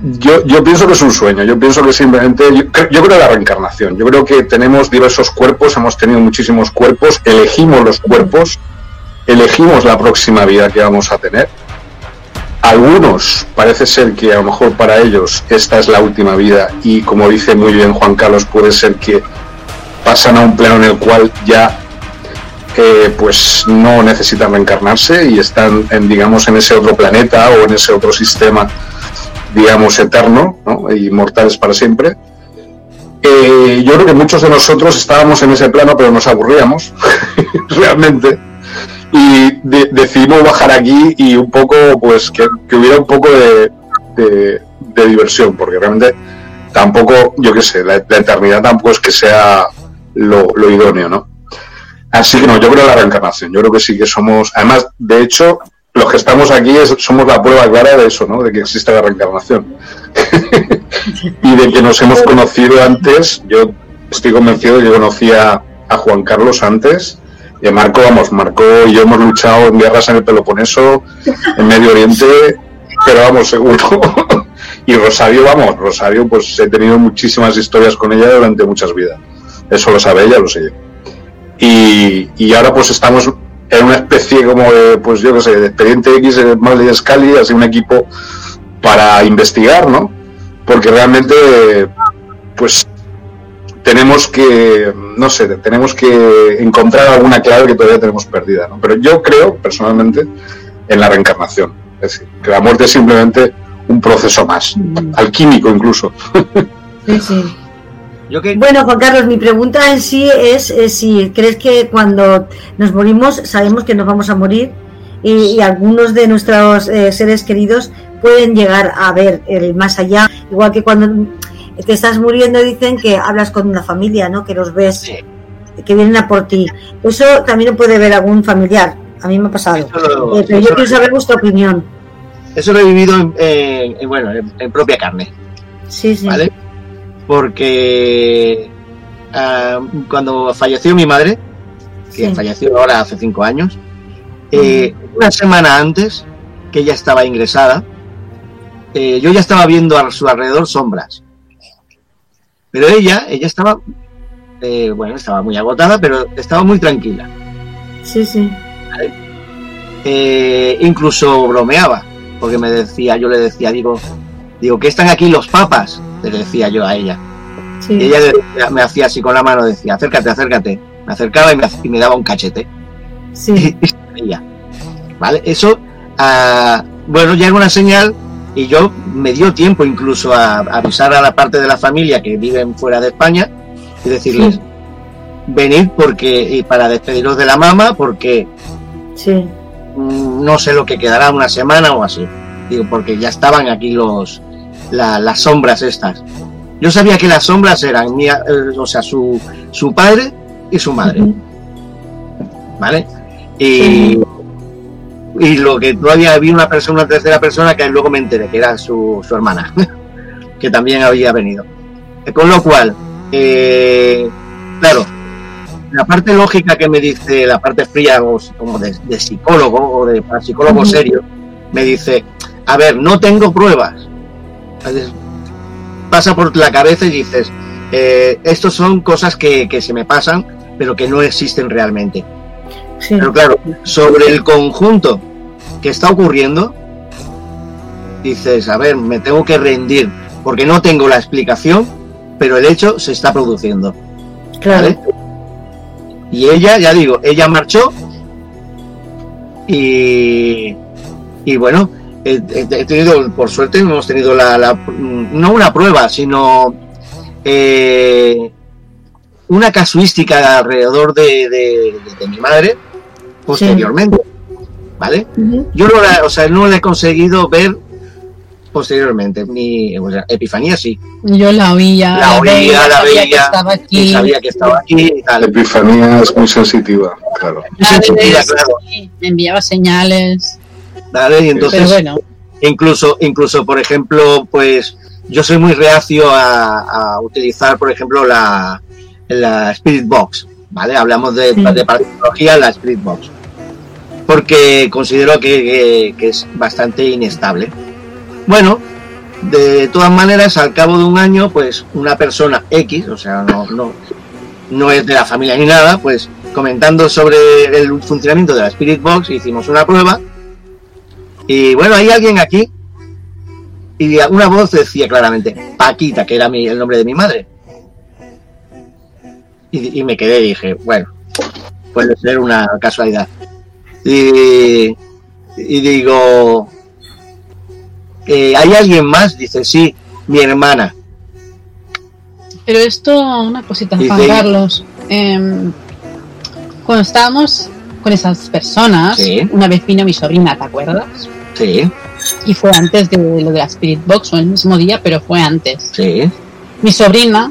yo, yo pienso que es un sueño, yo pienso que simplemente, yo, creo en la reencarnación, yo creo que tenemos diversos cuerpos, hemos tenido muchísimos cuerpos, elegimos los cuerpos, elegimos la próxima vida que vamos a tener. Algunos parece ser que a lo mejor para ellos esta es la última vida y como dice muy bien Juan Carlos, puede ser que pasan a un plano en el cual ya eh, pues no necesitan reencarnarse y están en digamos en ese otro planeta o en ese otro sistema digamos eterno ¿no? y mortales para siempre eh, yo creo que muchos de nosotros estábamos en ese plano pero nos aburríamos (laughs) realmente y decidimos bajar aquí y un poco pues que, hubiera un poco de, diversión porque realmente tampoco yo qué sé la eternidad tampoco es que sea lo, idóneo, ¿no? Así que no, yo creo la reencarnación, yo creo que sí que somos, además, de hecho, los que estamos aquí somos la prueba clara de eso, ¿no? De que existe la reencarnación. (laughs) y de que nos hemos conocido antes, yo estoy convencido de que conocía a Juan Carlos antes, y a Marco, vamos, Marco y yo hemos luchado en guerras en el Peloponeso, en Medio Oriente, pero vamos, seguro. (laughs) y Rosario, vamos, Rosario, pues he tenido muchísimas historias con ella durante muchas vidas. Eso lo sabe ella, lo sé yo. Y, y ahora pues estamos en una especie como de, pues yo qué sé, de expediente X, Marley Scali, así un equipo para investigar, ¿no? Porque realmente, pues tenemos que, no sé, tenemos que encontrar alguna clave que todavía tenemos perdida, ¿no? Pero yo creo, personalmente, en la reencarnación. Es decir, que la muerte es simplemente un proceso más, mm. alquímico incluso. Sí, sí. Bueno, Juan Carlos, mi pregunta en sí es, si crees que cuando nos morimos sabemos que nos vamos a morir y, algunos de nuestros eh, seres queridos pueden llegar a ver el más allá, igual que cuando te estás muriendo dicen que hablas con una familia, ¿no? Que los ves, que vienen a por ti. Eso también puede ver algún familiar. A mí me ha pasado. Eh, pero yo quiero saber vuestra opinión. Eso lo he vivido en, bueno, en, propia carne. Sí, sí porque ah, cuando falleció mi madre, que falleció ahora hace cinco años, eh, una semana antes que ella estaba ingresada, eh, yo ya estaba viendo a su alrededor sombras. Pero ella, ella estaba eh, bueno, estaba muy agotada, pero estaba muy tranquila. Sí, sí. Incluso bromeaba, porque me decía, yo le decía, digo, digo, ¿qué están aquí los papas? Le decía yo a ella. Y ella me hacía así con la mano, decía, acércate, acércate. Me acercaba y me, daba un cachete. Sí. (laughs) Y, ¿Vale? Eso, ah, bueno, ya era una señal y yo me dio tiempo incluso a, avisar a la parte de la familia que viven fuera de España y decirles, venid porque, y para despediros de la mamá porque sí. Mm, no sé lo que quedará una semana o así. Digo, porque ya estaban aquí los las sombras estas. Yo sabía que las sombras eran mía, eh, o sea, su, su padre y su madre. ¿Vale? Y, y lo que todavía había una persona, una tercera persona que luego me enteré que era su, su hermana, (laughs) que también había venido. Con lo cual, eh, claro, la parte lógica que me dice, la parte fría como de, psicólogo o de psicólogo serio, me dice, a ver, no tengo pruebas. Pasa por la cabeza y dices, eh, estos son cosas que, se me pasan, pero que no existen realmente. Pero claro, sobre el conjunto que está ocurriendo, dices, a ver, me tengo que rendir, porque no tengo la explicación, pero el hecho se está produciendo. Claro. Y ella, ya digo, ella marchó y, y bueno, he, tenido, por suerte, hemos tenido la, no una prueba, sino eh, una casuística alrededor de, mi madre posteriormente. ¿Vale? Yo no la, o sea, no la he conseguido ver posteriormente. Mi Epifanía sí. Yo la oía. La oía, la veía. Que estaba aquí. sabía que estaba aquí. La Epifanía es muy sensitiva, claro. me enviaba señales. Y entonces. bueno. Incluso, incluso, por ejemplo, pues yo soy muy reacio a, utilizar, por ejemplo, la, la Spirit Box. ¿Vale? Hablamos de, de parapsicología, la Spirit Box. Porque considero que es bastante inestable. Bueno, de todas maneras, al cabo de un año, pues una persona X, o sea, no, no, no es de la familia ni nada, pues comentando sobre el funcionamiento de la Spirit Box, hicimos una prueba. Y bueno, hay alguien aquí. Y una voz decía claramente, Paquita, que era mi, el nombre de mi madre. Y, me quedé y dije, bueno, puede ser una casualidad. Y, y digo, eh, ¿hay alguien más? Dice, sí, mi hermana. Pero esto, una cosita, Juan Carlos. Em, cuando estábamos con esas personas, una vez vino mi sobrina, ¿te acuerdas? Sí. Y fue antes de lo de la Spirit Box, o el mismo día, pero fue antes. Sí. Mi sobrina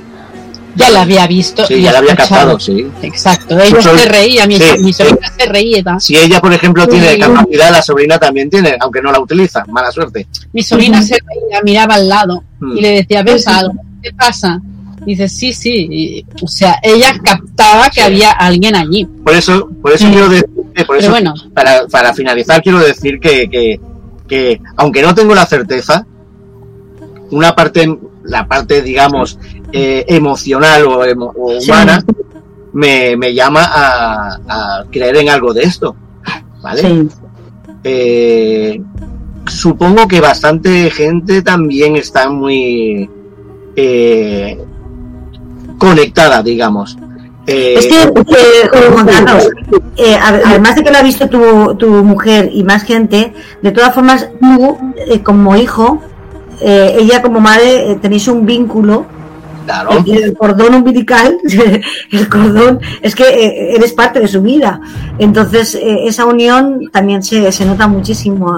ya la había visto. Sí, ya la había captado, sí. Exacto, ella se reía, mi, sobrina se reía. Si ella, por ejemplo, tiene capacidad, la sobrina también tiene, aunque no la utiliza, mala suerte. Mi sobrina se reía, miraba al lado y le decía, ¿ves algo? ¿Qué pasa? dice, sí, sí. o sea, ella captaba que había alguien allí. Por eso, por eso quiero decir, por eso, bueno. para, para finalizar, quiero decir que, que, que, aunque no tengo la certeza, una parte, la parte, digamos, eh, emocional o, humana, me, me, llama a, creer en algo de esto. ¿Vale? Eh, supongo que bastante gente también está muy eh, conectada, digamos. Es que, además de que lo ha visto tu, tu, mujer y más gente, de todas formas, tú, como hijo, ella como madre, tenéis un vínculo el, cordón umbilical, (laughs) el cordón, es que eh, eres parte de su vida. Entonces, eh, esa unión también se, se nota muchísimo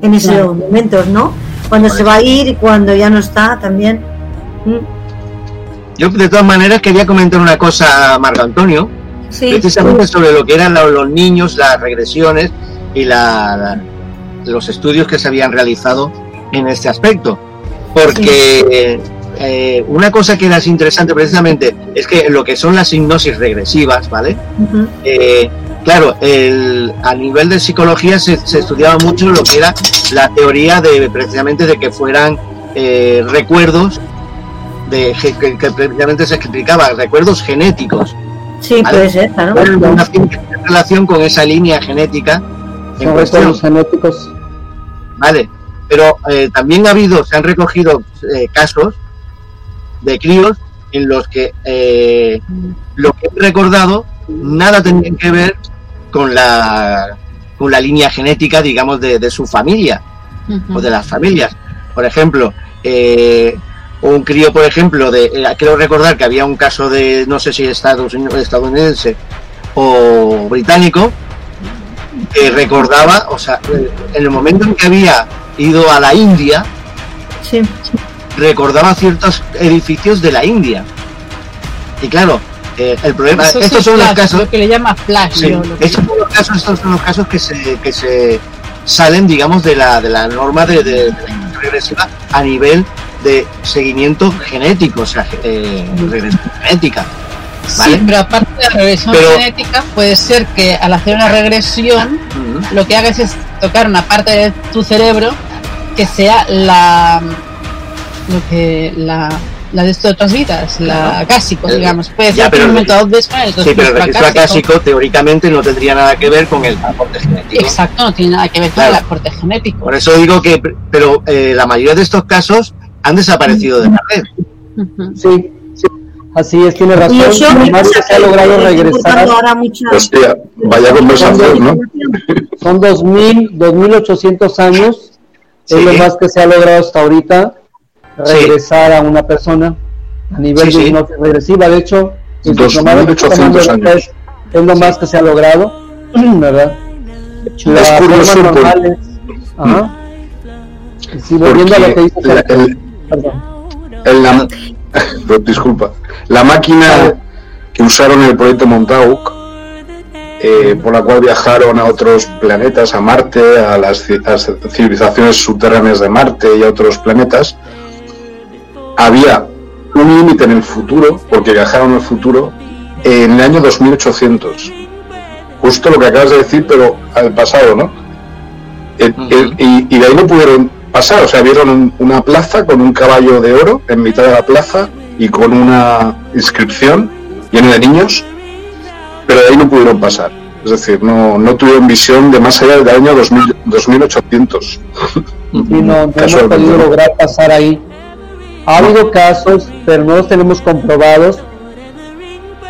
en esos momentos, ¿no? Cuando se va a ir y cuando ya no está también. Yo, de todas maneras, quería comentar una cosa a Marco Antonio, precisamente sobre lo que eran los niños, las regresiones y la, los estudios que se habían realizado en este aspecto. Porque eh, una cosa que era interesante precisamente es que lo que son las hipnosis regresivas, ¿vale? Eh, claro, a nivel de psicología se, estudiaba mucho lo que era la teoría de precisamente de que fueran eh, recuerdos de que, que previamente se explicaba, recuerdos genéticos. Sí, puede ser, claro. Una relación con esa línea genética. Son recuerdos genéticos. Vale, pero eh, también ha habido, se han recogido eh, casos de críos en los que eh, lo que he recordado nada tenía que ver con la, con la línea genética, digamos, de, su familia o de las familias. Por ejemplo, eh, un crío, por ejemplo, de eh, quiero recordar que había un caso de, no sé si Estados Unidos, estadounidense o británico, que recordaba, o sea, en el momento en que había ido a la India, recordaba ciertos edificios de la India. Y claro, eh, el problema, estos son los casos lo que le llama flash. estos son los casos, estos son los casos que se, que se salen, digamos, de la, de la norma de, de, la regresiva a nivel de seguimiento genético, o sea, eh, regresión genética. Sí, pero aparte de la regresión genética, puede ser que al hacer una regresión, lo que hagas es tocar una parte de tu cerebro que sea la lo que la la de otras vidas, la cásico, digamos. Puede ser pero, un momento Sí, pero el registro acásico teóricamente no tendría nada que ver con el aporte genético. Exacto, no tiene nada que ver con el aporte genético. Por eso digo que, pero eh, la mayoría de estos casos han desaparecido de la red. Sí, Así es, tiene razón. Eso, más que se ha logrado regresar. Hostia, vaya conversación, ¿no? Son 2.000, 2.800 años. Es lo más que se ha logrado hasta ahorita regresar a una persona a nivel de hipnosis regresiva. De hecho, en 2800 años. Es, lo más que se ha logrado, (clears throat) ¿verdad? Las formas normales. Ajá. Sí, volviendo a lo que dice el, la, (laughs) disculpa, la máquina que usaron en el proyecto Montauk, eh, por la cual viajaron a otros planetas, a Marte, a las, a las civilizaciones subterráneas de Marte y a otros planetas, había un límite en el futuro, porque viajaron al futuro, en el año 2800. Justo lo que acabas de decir, pero al pasado, ¿no? y, de ahí no pudieron pasar, o sea, vieron una plaza con un caballo de oro en mitad de la plaza y con una inscripción llena de niños, pero de ahí no pudieron pasar. Es decir, no, no tuvieron visión de más allá del año 2000, 2800. Y no, no hemos podido lograr pasar ahí ha habido casos, pero no los tenemos comprobados,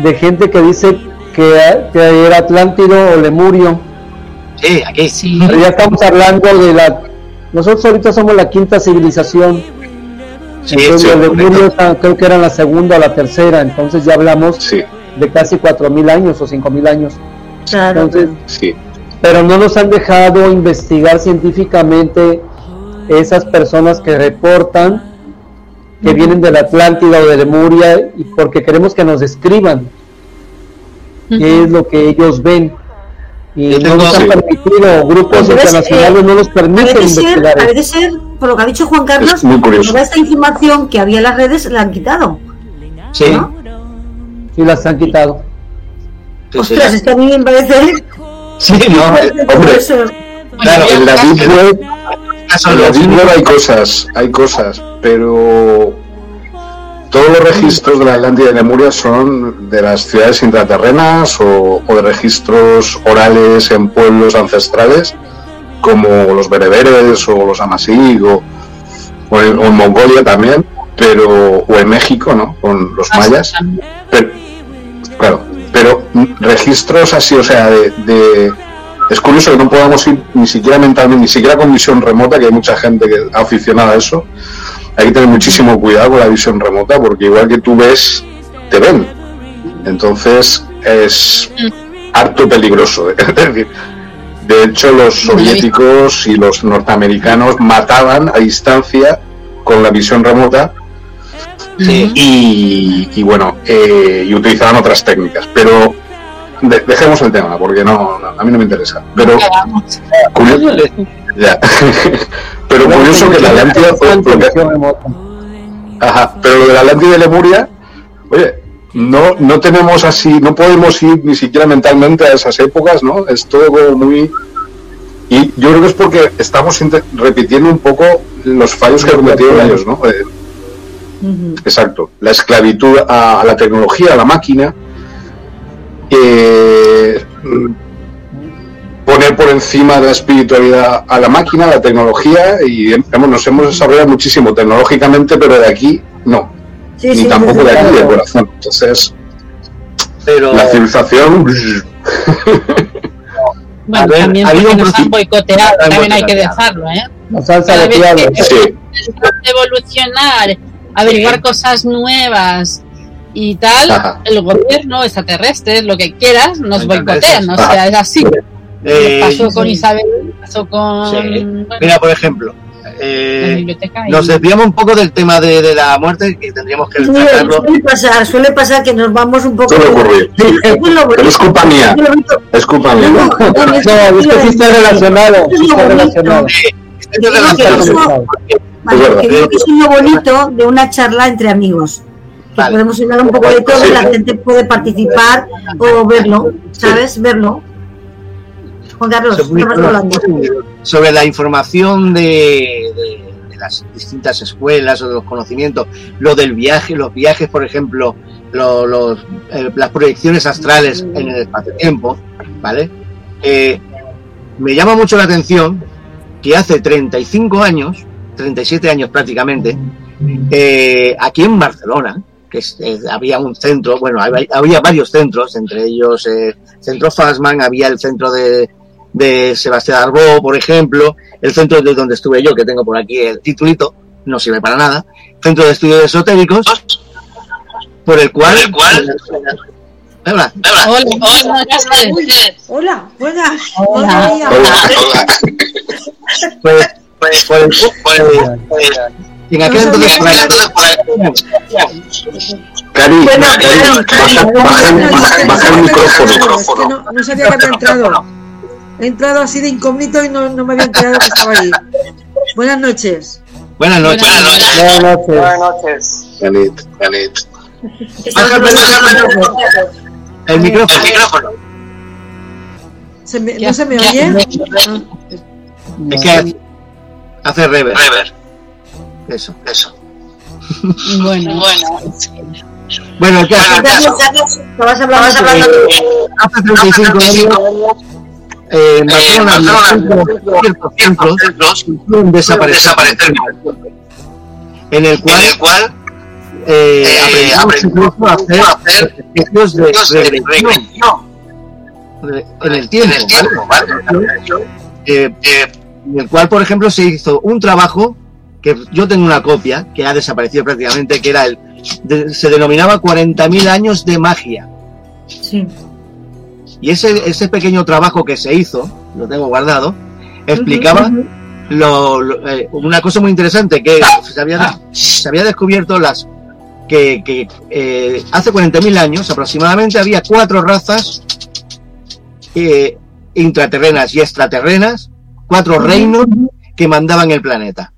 de gente que dice que, era Atlántido o Lemurio. Sí, aquí sí. Pero ya estamos hablando de la... Nosotros ahorita somos la quinta civilización. Sí, entonces, sí, Lemurio creo que eran la segunda o la tercera, entonces ya hablamos de casi cuatro mil años o cinco mil años. Entonces, sí. Pero no nos han dejado investigar científicamente esas personas que reportan que vienen de la Atlántida o de Lemuria y porque queremos que nos describan qué es lo que ellos ven. Y no nos han permitido, grupos internacionales no nos permiten investigar. Ser, ser, por lo que ha dicho Juan Carlos, toda esta información que había en las redes la han quitado. Sí. Sí, las han quitado. Ostras, es que a mí me parece. Sí, no, hombre. Claro, en la Deep Web, en la Deep Web hay cosas, hay cosas, pero todos los registros de la Atlántida de Lemuria son de las ciudades intraterrenas o, de registros orales en pueblos ancestrales como los bereberes o los amasig o, en, Mongolia también, pero o en México, ¿no? Con los mayas. Pero, claro, pero registros así, o sea, de, es curioso que no podamos ir ni siquiera mentalmente, ni siquiera con visión remota, que hay mucha gente que aficionada a eso, hay que tener muchísimo cuidado con la visión remota porque igual que tú ves, te ven. Entonces es harto peligroso. (laughs) Es decir, de hecho los soviéticos y los norteamericanos mataban a distancia con la visión remota y, bueno, eh, y utilizaban otras técnicas. Pero dejemos el tema porque no, a mí no me interesa. Pero ya. (laughs) pero curioso que la Atlántida fue. Ajá, pero lo de la Atlántida de Lemuria, oye, no, no tenemos así, no podemos ir ni siquiera mentalmente a esas épocas, ¿no? Es todo como muy. Y yo creo que es porque estamos repitiendo un poco los fallos que cometieron ellos, ¿no? Eh, Exacto. La esclavitud a, la tecnología, a la máquina. Eh, poner por encima de la espiritualidad a la máquina, a la tecnología, y hemos, nos hemos desarrollado muchísimo tecnológicamente, pero de aquí no. Ni tampoco de aquí del corazón. Entonces, pero... la civilización. (laughs) Bueno, también porque nos han boicoteado, también hay que dejarlo, ¿eh? Salsa de diablo. Sí. Evolucionar, averiguar cosas nuevas y tal, el gobierno, extraterrestre, lo que quieras, nos boicotean, o sea, es así. Eh, pasó con Isabel, pasó con... Mira, por ejemplo, eh, nos desviamos un poco del tema de, de la muerte que tendríamos que suele pasar suele pasar que nos vamos un poco suele ocurrir. Es culpa mía. es culpa mía. No, es que sí está relacionado está relacionado. Creo que es lo bonito de una charla entre amigos que podemos hablar un poco de todo y la gente puede participar o verlo sabes verlo Juan Carlos, sobre la información de, las distintas escuelas o de los conocimientos, lo del viaje, los viajes, por ejemplo, los, eh, las proyecciones astrales en el espacio-tiempo, ¿vale? Eh, me llama mucho la atención que hace 35 años, 37 años prácticamente, eh, aquí en Barcelona, que había un centro, bueno, había, varios centros, entre ellos eh, Centro Fassman, había el centro de, de Sebastián Arbó, por ejemplo, el centro de donde estuve yo, que tengo por aquí el titulito, no sirve para nada, Centro de Estudios Esotéricos, por el cual... Hola. Hola. Hola. Hola. Hola. Hola. Pues, pues, pues, pues, en aquel entonces, Cari, baja el micrófono. No sabía que había entrado. He entrado así de incógnito y no, no me había enterado que estaba ahí. Buenas noches. Buenas noches. Buenas noches. Buenas noches. El micrófono. El micrófono. ¿Se me, ¿No se me oye? Es que hace rever. Rever. Eso, eso. Bueno, bueno. Bueno, ¿qué haces? Estabas hablando, hace 35 años eh, centros desaparecer, en el cual, en el cual eh, aprendimos a hacer ejercicios de regresión en el tiempo, eh, en el cual, por ejemplo, se hizo un trabajo que yo tengo una copia que ha desaparecido prácticamente, que era el se denominaba 40.000 años de magia. Sí. Y ese, ese pequeño trabajo que se hizo, lo tengo guardado, explicaba lo, eh, una cosa muy interesante, que se había, se había descubierto las que, que eh, hace 40.000 años aproximadamente había cuatro razas eh, intraterrenas y extraterrenas, cuatro reinos que mandaban el planeta.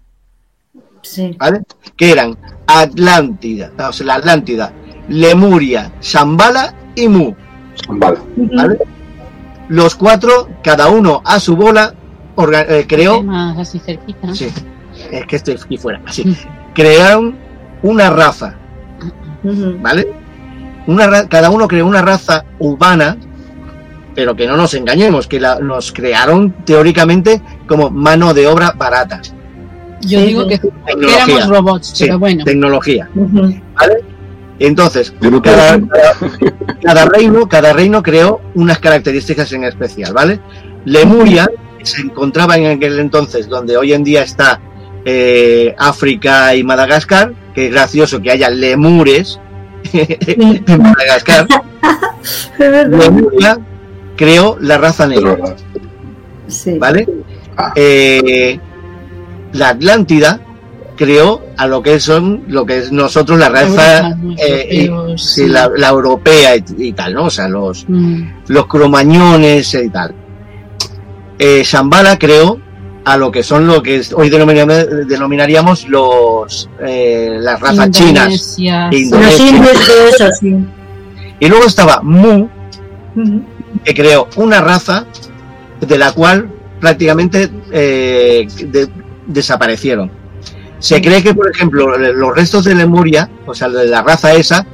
¿Vale? Que eran Atlántida, o sea, la Atlántida, Lemuria, Shambhala y Mu. Los cuatro, cada uno a su bola, eh, creó. así cerquita. Sí, es que estoy aquí fuera. Así. Crearon una raza. ¿Vale? Una, cada uno creó una raza urbana, pero que no nos engañemos, que la, nos crearon teóricamente como mano de obra barata. Yo digo que éramos robots, pero bueno. Tecnología. ¿Vale? Entonces, cada, reino, cada reino creó unas características en especial, ¿vale? Lemuria se encontraba en aquel entonces donde hoy en día está eh, África y Madagascar, que es gracioso que haya lemures (laughs) en Madagascar. (laughs) Lemuria creó la raza negra, ¿vale? Ah. Eh, la Atlántida creó a lo que son lo que es nosotros la raza eh, la, europea y, tal no o sea los mm. los cromañones y tal. Eh, Shambhala creó a lo que son lo que hoy denominaríamos los eh, las razas chinas. Indonesia. y luego estaba Mu que creó una raza de la cual prácticamente desaparecieron Se cree que, por ejemplo, los restos de Lemuria, o sea, de la raza esa,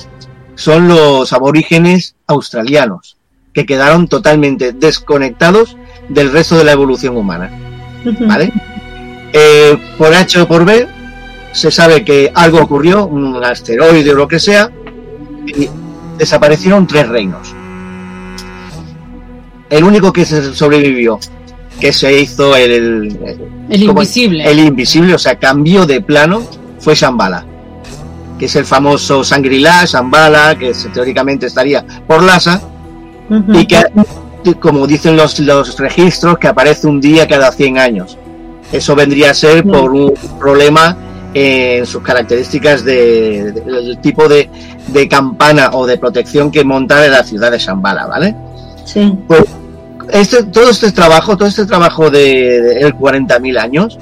son los aborígenes australianos, que quedaron totalmente desconectados del resto de la evolución humana. ¿Vale? Eh, por H o por B, se sabe que algo ocurrió, un asteroide o lo que sea, y desaparecieron tres reinos. El único que sobrevivió, que se hizo el, el, invisible. El invisible, o sea, cambió de plano, fue Shambhala, que es el famoso Sangrila, Shambhala, que teóricamente estaría por Lhasa, y que, como dicen los, los registros, que aparece un día cada 100 años. Eso vendría a ser por un problema en sus características de, del tipo de, de, campana o de protección que monta en la ciudad de Shambhala, ¿vale? Sí. Pues este, todo este trabajo, todo este trabajo de, de 40.000 años,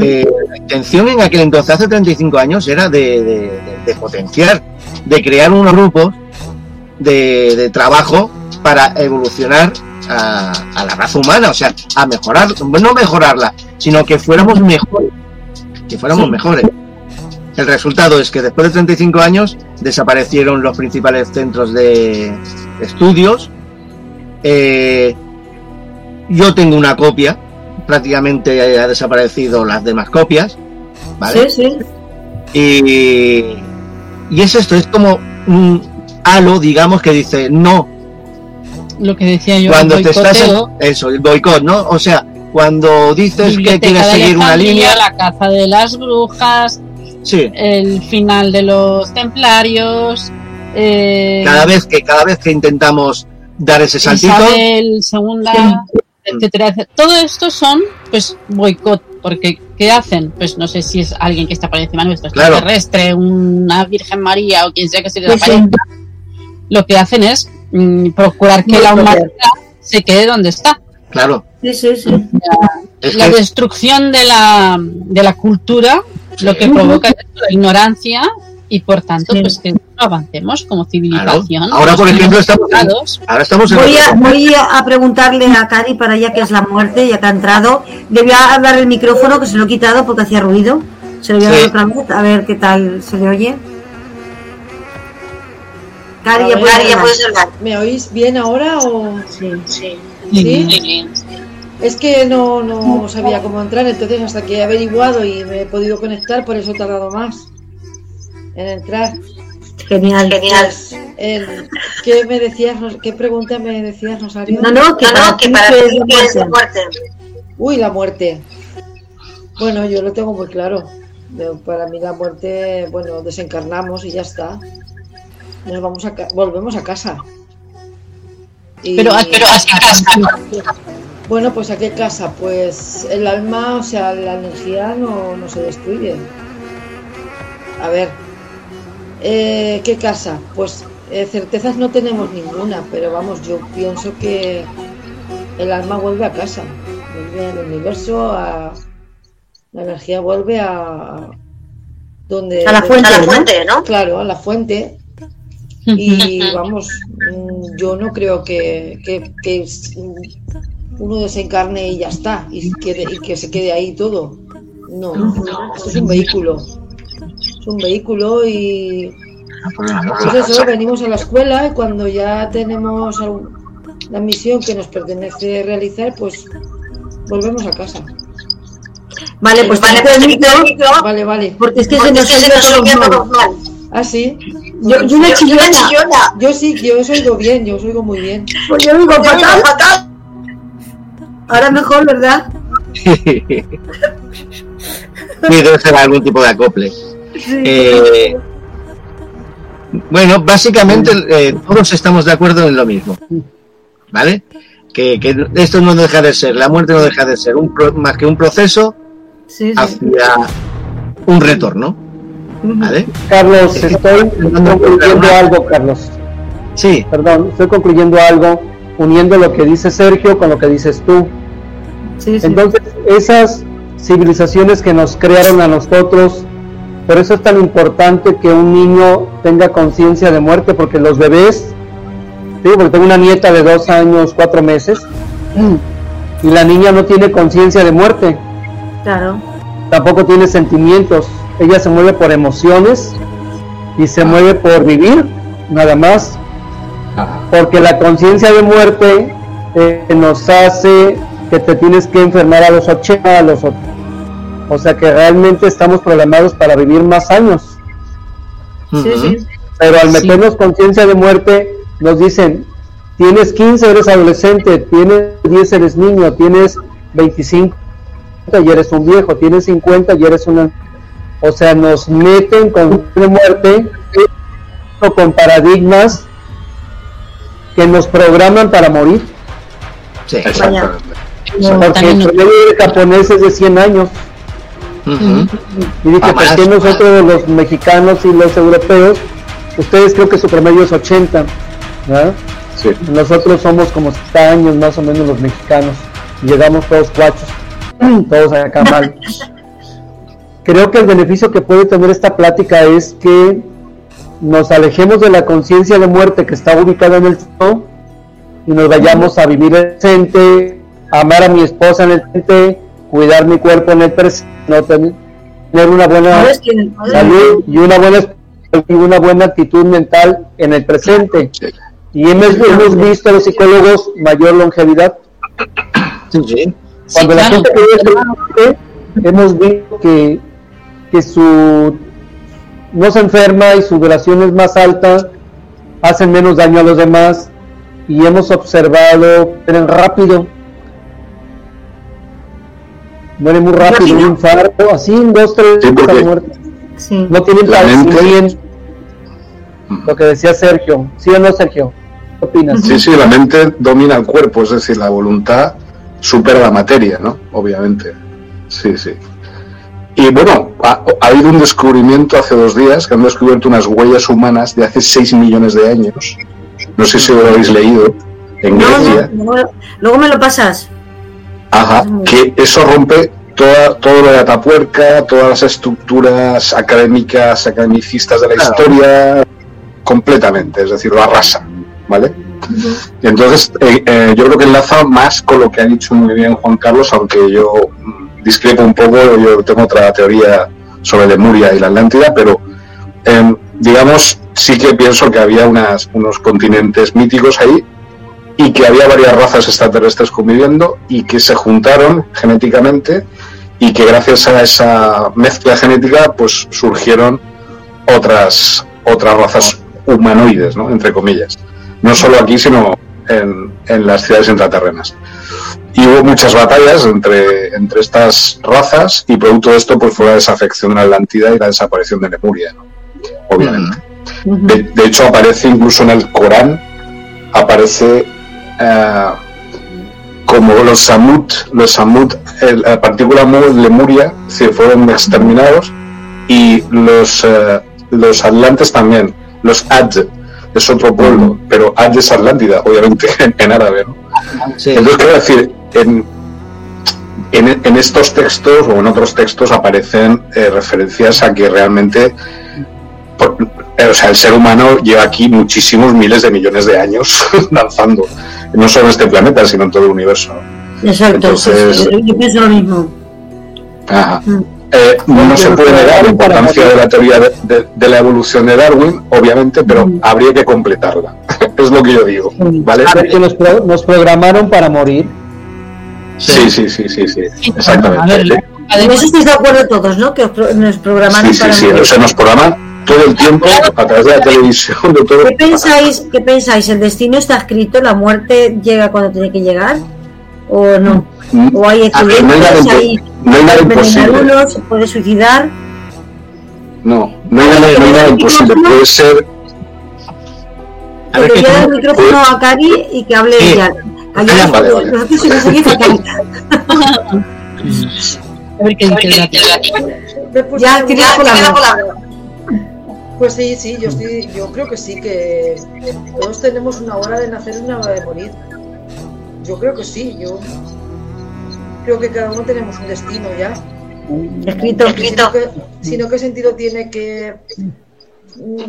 eh, la intención en aquel entonces, hace 35 años, era de, de potenciar, de crear unos grupos de, trabajo para evolucionar a, a, la raza humana, o sea, a mejorar, no mejorarla, sino que fuéramos mejores que fuéramos mejores. El resultado es que después de 35 años desaparecieron los principales centros de estudios. Eh, yo tengo una copia, prácticamente ha desaparecido las demás copias. ¿vale? Sí, sí. Y, y es esto, es como un halo, digamos, que dice no. Lo que decía yo, cuando te estás en, eso, el boicot, ¿no? O sea, cuando dices que quieres seguir una línea. La caza de las brujas, sí. el final de los templarios. Eh, cada vez que cada vez que intentamos dar ese saltito. Isabel, segunda, sí. Etcétera, etcétera. Todo esto son, pues, boicot. Porque, ¿qué hacen? Pues no sé si es alguien que está por encima nuestro, claro. extraterrestre, una Virgen María o quien sea que se les aparezca. Lo que hacen es mmm, procurar que la humanidad se quede donde está. Claro. Sí, sí, sí. La, la destrucción de la, de la cultura lo que provoca es la ignorancia y por tanto pues que avancemos como civilización. Claro. Ahora por ejemplo estamos, ahora estamos en voy, a, voy a preguntarle a Cari para ya que es la muerte, ya que ha entrado. Le voy a hablar el micrófono que se lo he quitado porque hacía ruido. Se lo voy a dar otra vez, a ver qué tal se le oye. Cari, ya, puedes, ya puedes hablar. ¿Me oís bien ahora o...? Sí, sí. ¿Sí? sí. Es que no, no sabía cómo entrar, entonces hasta que he averiguado y me he podido conectar, por eso he tardado más en entrar. Genial, genial. El, ¿Qué me decías? ¿Qué pregunta me decías, Rosario? No, no, que, no, no, que para ti es la muerte. Uy, la muerte. Bueno, yo lo tengo muy claro. Para mí la muerte, bueno, desencarnamos y ya está. Nos vamos a volvemos a casa. Y... Pero, pero ¿a qué casa? Bueno, pues ¿a qué casa? Pues el alma, o sea, la energía no, no se destruye. A ver, eh, ¿qué casa? Pues eh, certezas no tenemos ninguna, pero vamos, yo pienso que el alma vuelve a casa, vuelve al universo, a, la energía vuelve a, donde... A la fuente, a la fuente ¿no? Claro, a la fuente. Y vamos, yo no creo que, que, que uno desencarne y ya está, y, quede, y que se quede ahí todo. No, esto es un vehículo. Es un vehículo y pues eso, venimos a la escuela y cuando ya tenemos la misión que nos pertenece realizar, pues volvemos a casa. Vale, pues vale, pues micro, vale, vale. Porque es que se nos, se nos oye todo mal. ¿Ah, sí? Yo, yo una chillona. chillona. Yo sí, yo os oigo bien, yo os oigo muy bien. Pues yo oigo fatal, fatal. Ahora mejor, ¿verdad? sí, debe ser algún tipo de acople. Sí. Eh, bueno, básicamente eh, todos estamos de acuerdo en lo mismo. ¿Vale? Que, que, esto no deja de ser, la muerte no deja de ser un pro, más que un proceso sí, sí. hacia un retorno. ¿Vale? Carlos, estoy concluyendo algo, Carlos. Sí. Perdón, estoy concluyendo algo, uniendo lo que dice Sergio con lo que dices tú. Sí, sí. Entonces, esas civilizaciones que nos crearon a nosotros, por eso es tan importante que un niño tenga conciencia de muerte, porque los bebés, ¿sí? porque tengo una nieta de dos años, cuatro meses, y la niña no tiene conciencia de muerte. Claro. tampoco tiene sentimientos, ella se mueve por emociones y se mueve por vivir, nada más, porque la conciencia de muerte eh, nos hace que te tienes que enfermar a los 80, a los o sea que realmente estamos programados para vivir más años. Pero al meternos conciencia de muerte, nos dicen, tienes 15, eres adolescente, tienes 10, eres niño, tienes 25 y eres un viejo, tienes 50 y eres una... O sea, nos meten con muerte o con paradigmas que nos programan para morir. Sí, Porque el promedio de japonés es de 100 años. Y dije, ¿por qué nosotros los mexicanos y los europeos, ustedes creo que su promedio es 80? Nosotros somos como 70 años más o menos los mexicanos. Y llegamos todos cuachos, (clears throat) todos acá mal. Creo que el beneficio que puede tener esta plática es que nos alejemos de la conciencia de muerte que está ubicada en el cielo y nos vayamos a vivir el presente, amar a mi esposa en el presente, cuidar mi cuerpo en el presente, no tener una buena salud y una buena y una buena actitud mental en el presente. Y hemos, hemos visto a los psicólogos mayor longevidad. Cuando la gente vive hemos visto que, que su no se enferma y su duración es más alta, hacen menos daño a los demás y hemos observado, rápido, mueren muy rápido, un infarto, así en dos, tres sí, No tienen padecimiento. Lo que decía Sergio, ¿sí o no, Sergio? ¿Qué opinas? Sí, sí, la mente domina el cuerpo, es decir, la voluntad supera la materia, ¿no? Obviamente. Sí, sí. Y bueno, ha, habido un descubrimiento hace dos días que han descubierto unas huellas humanas de hace 6 millones de años. No sé si lo habéis leído en Grecia. luego me lo pasas. Ajá, que eso rompe toda, todo lo de Atapuerca, todas las estructuras académicas, academicistas de la historia, completamente, es decir, lo arrasa, ¿vale? Y entonces, eh, eh, yo creo que enlaza más con lo que ha dicho muy bien Juan Carlos, aunque yo mm, discrepo un poco, yo tengo otra teoría sobre Lemuria y la Atlántida, pero em, digamos, sí que pienso que había unas, unos continentes míticos ahí y que había varias razas extraterrestres conviviendo y que se juntaron genéticamente y que gracias a esa mezcla genética pues surgieron otras otras razas humanoides, ¿no? entre comillas. No solo aquí, sino en, en las ciudades intraterrenas. Y hubo muchas batallas entre, entre estas razas y producto de esto pues fue la desafección de la Atlántida y la desaparición de Lemuria, obviamente. de, hecho aparece incluso en el Corán, aparece eh, como los Samut, los Samut, la partícula Lemuria se fueron exterminados y los, eh, los atlantes también, los Adj es otro pueblo, pero Adj es Atlántida, obviamente (laughs) en, árabe. ¿no? Entonces quiero decir, en, en, estos textos o en otros textos aparecen eh, referencias a que realmente o sea, el ser humano lleva aquí muchísimos miles de millones de años (laughs) danzando no solo en este planeta, sino en todo el universo. Exacto, Entonces, yo pienso lo mismo. Mm. Eh, no se puede negar la importancia de la teoría de, la evolución de Darwin, obviamente, pero mm. habría que completarla. (laughs) es lo que yo digo. ¿vale? Que nos, nos programaron para morir. Sí, sí, sí, sí, sí, exactamente. Además, estáis de acuerdo todos, ¿no? Que nos programaron para morir. Sí, sí, o sea, nos programan todo el tiempo a través de la televisión. De todo. ¿Qué pensáis? ¿Qué pensáis? ¿El destino está escrito? ¿La muerte llega cuando tiene que llegar? ¿O no? Mm. ¿O hay equilibrios? No hay no hay nada imposible. Uno, ¿Se puede suicidar? No, no hay nada, no hay nada imposible. Puede ser. A ver, que el micrófono a Cari y que hable sí. ya. Callad, vale. Nosotros (laughs) seguís a ver qué dice Ya, tira por la pues sí, sí, yo, estoy, yo creo que sí, que todos tenemos una hora de nacer y una hora de morir. Yo creo que sí, yo creo que cada uno tenemos un destino ya. Escrito, escrito. Sino, ¿qué sentido tiene que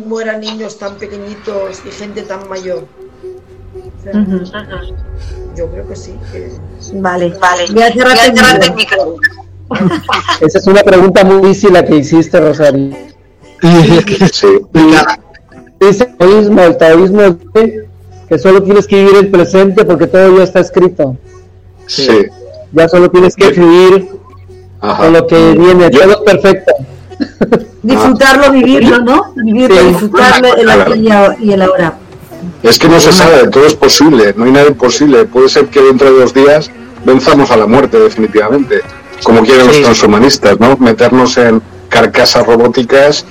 mueran niños tan pequeñitos y gente tan mayor? Yo creo que sí. Vale, vale. Voy a cerrar el micro. (laughs) (laughs) Esa es una pregunta muy difícil la que hiciste, Rosario. Sí. Dice el taoísmo, el taoísmo dice que solo tienes que vivir el presente porque todo ya está escrito. Sí. Ya solo tienes que vivir Ajá. con lo que viene, Yo- todo es perfecto. (laughs) Disfrutarlo, vivirlo, ¿no? Vivirlo, Sí. disfrutarlo el aquí y el ahora. Es que no se sabe, todo es posible, no hay nada imposible. Puede ser que dentro de dos días venzamos a la muerte definitivamente, como quieren los transhumanistas, ¿no? Meternos en carcasas robóticas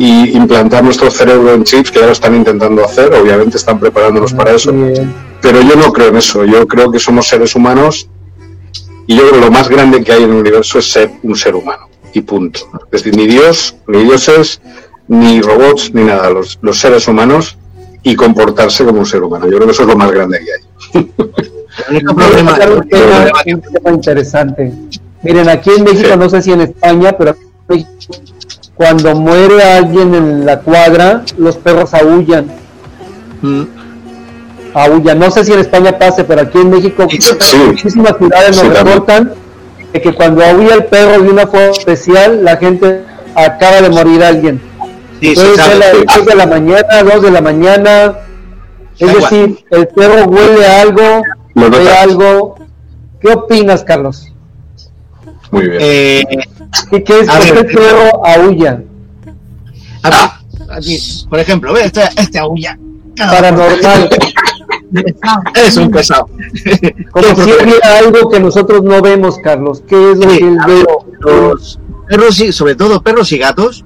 y implantar nuestro cerebro en chips, que ya lo están intentando hacer, obviamente están preparándonos para eso. Bien. Pero yo no creo en eso, yo creo que somos seres humanos y yo creo que lo más grande que hay en el universo es ser un ser humano y punto. Es decir, ni Dios, ni dioses, ni robots, ni nada, los, los seres humanos y comportarse como un ser humano. Yo creo que eso es lo más grande que hay. El único (laughs) problema, un tema, que- un tema interesante. Miren, aquí en México, Sí. no sé si en España, pero aquí en México, cuando muere alguien en la cuadra, los perros aullan. Mm, Aullan. No sé si en España pase, pero aquí en México, Sí. muchísimas ciudades nos reportan de que cuando aulla el perro de una forma especial, la gente acaba de morir alguien. sí, ser sabe. las 10 de la mañana, 2 de la mañana. Es decir, el perro huele a algo, ve algo. ¿Qué opinas, Carlos? Muy bien. Eh, ¿Qué, qué es A por qué perro aulla? aquí, por ejemplo, ve este, este aúlla. Paranormal. (laughs) Es un pesado. (laughs) Como si él viera algo que nosotros no vemos, Carlos. ¿Qué es lo Sí, que él ve? los perros, y, sobre todo perros y gatos,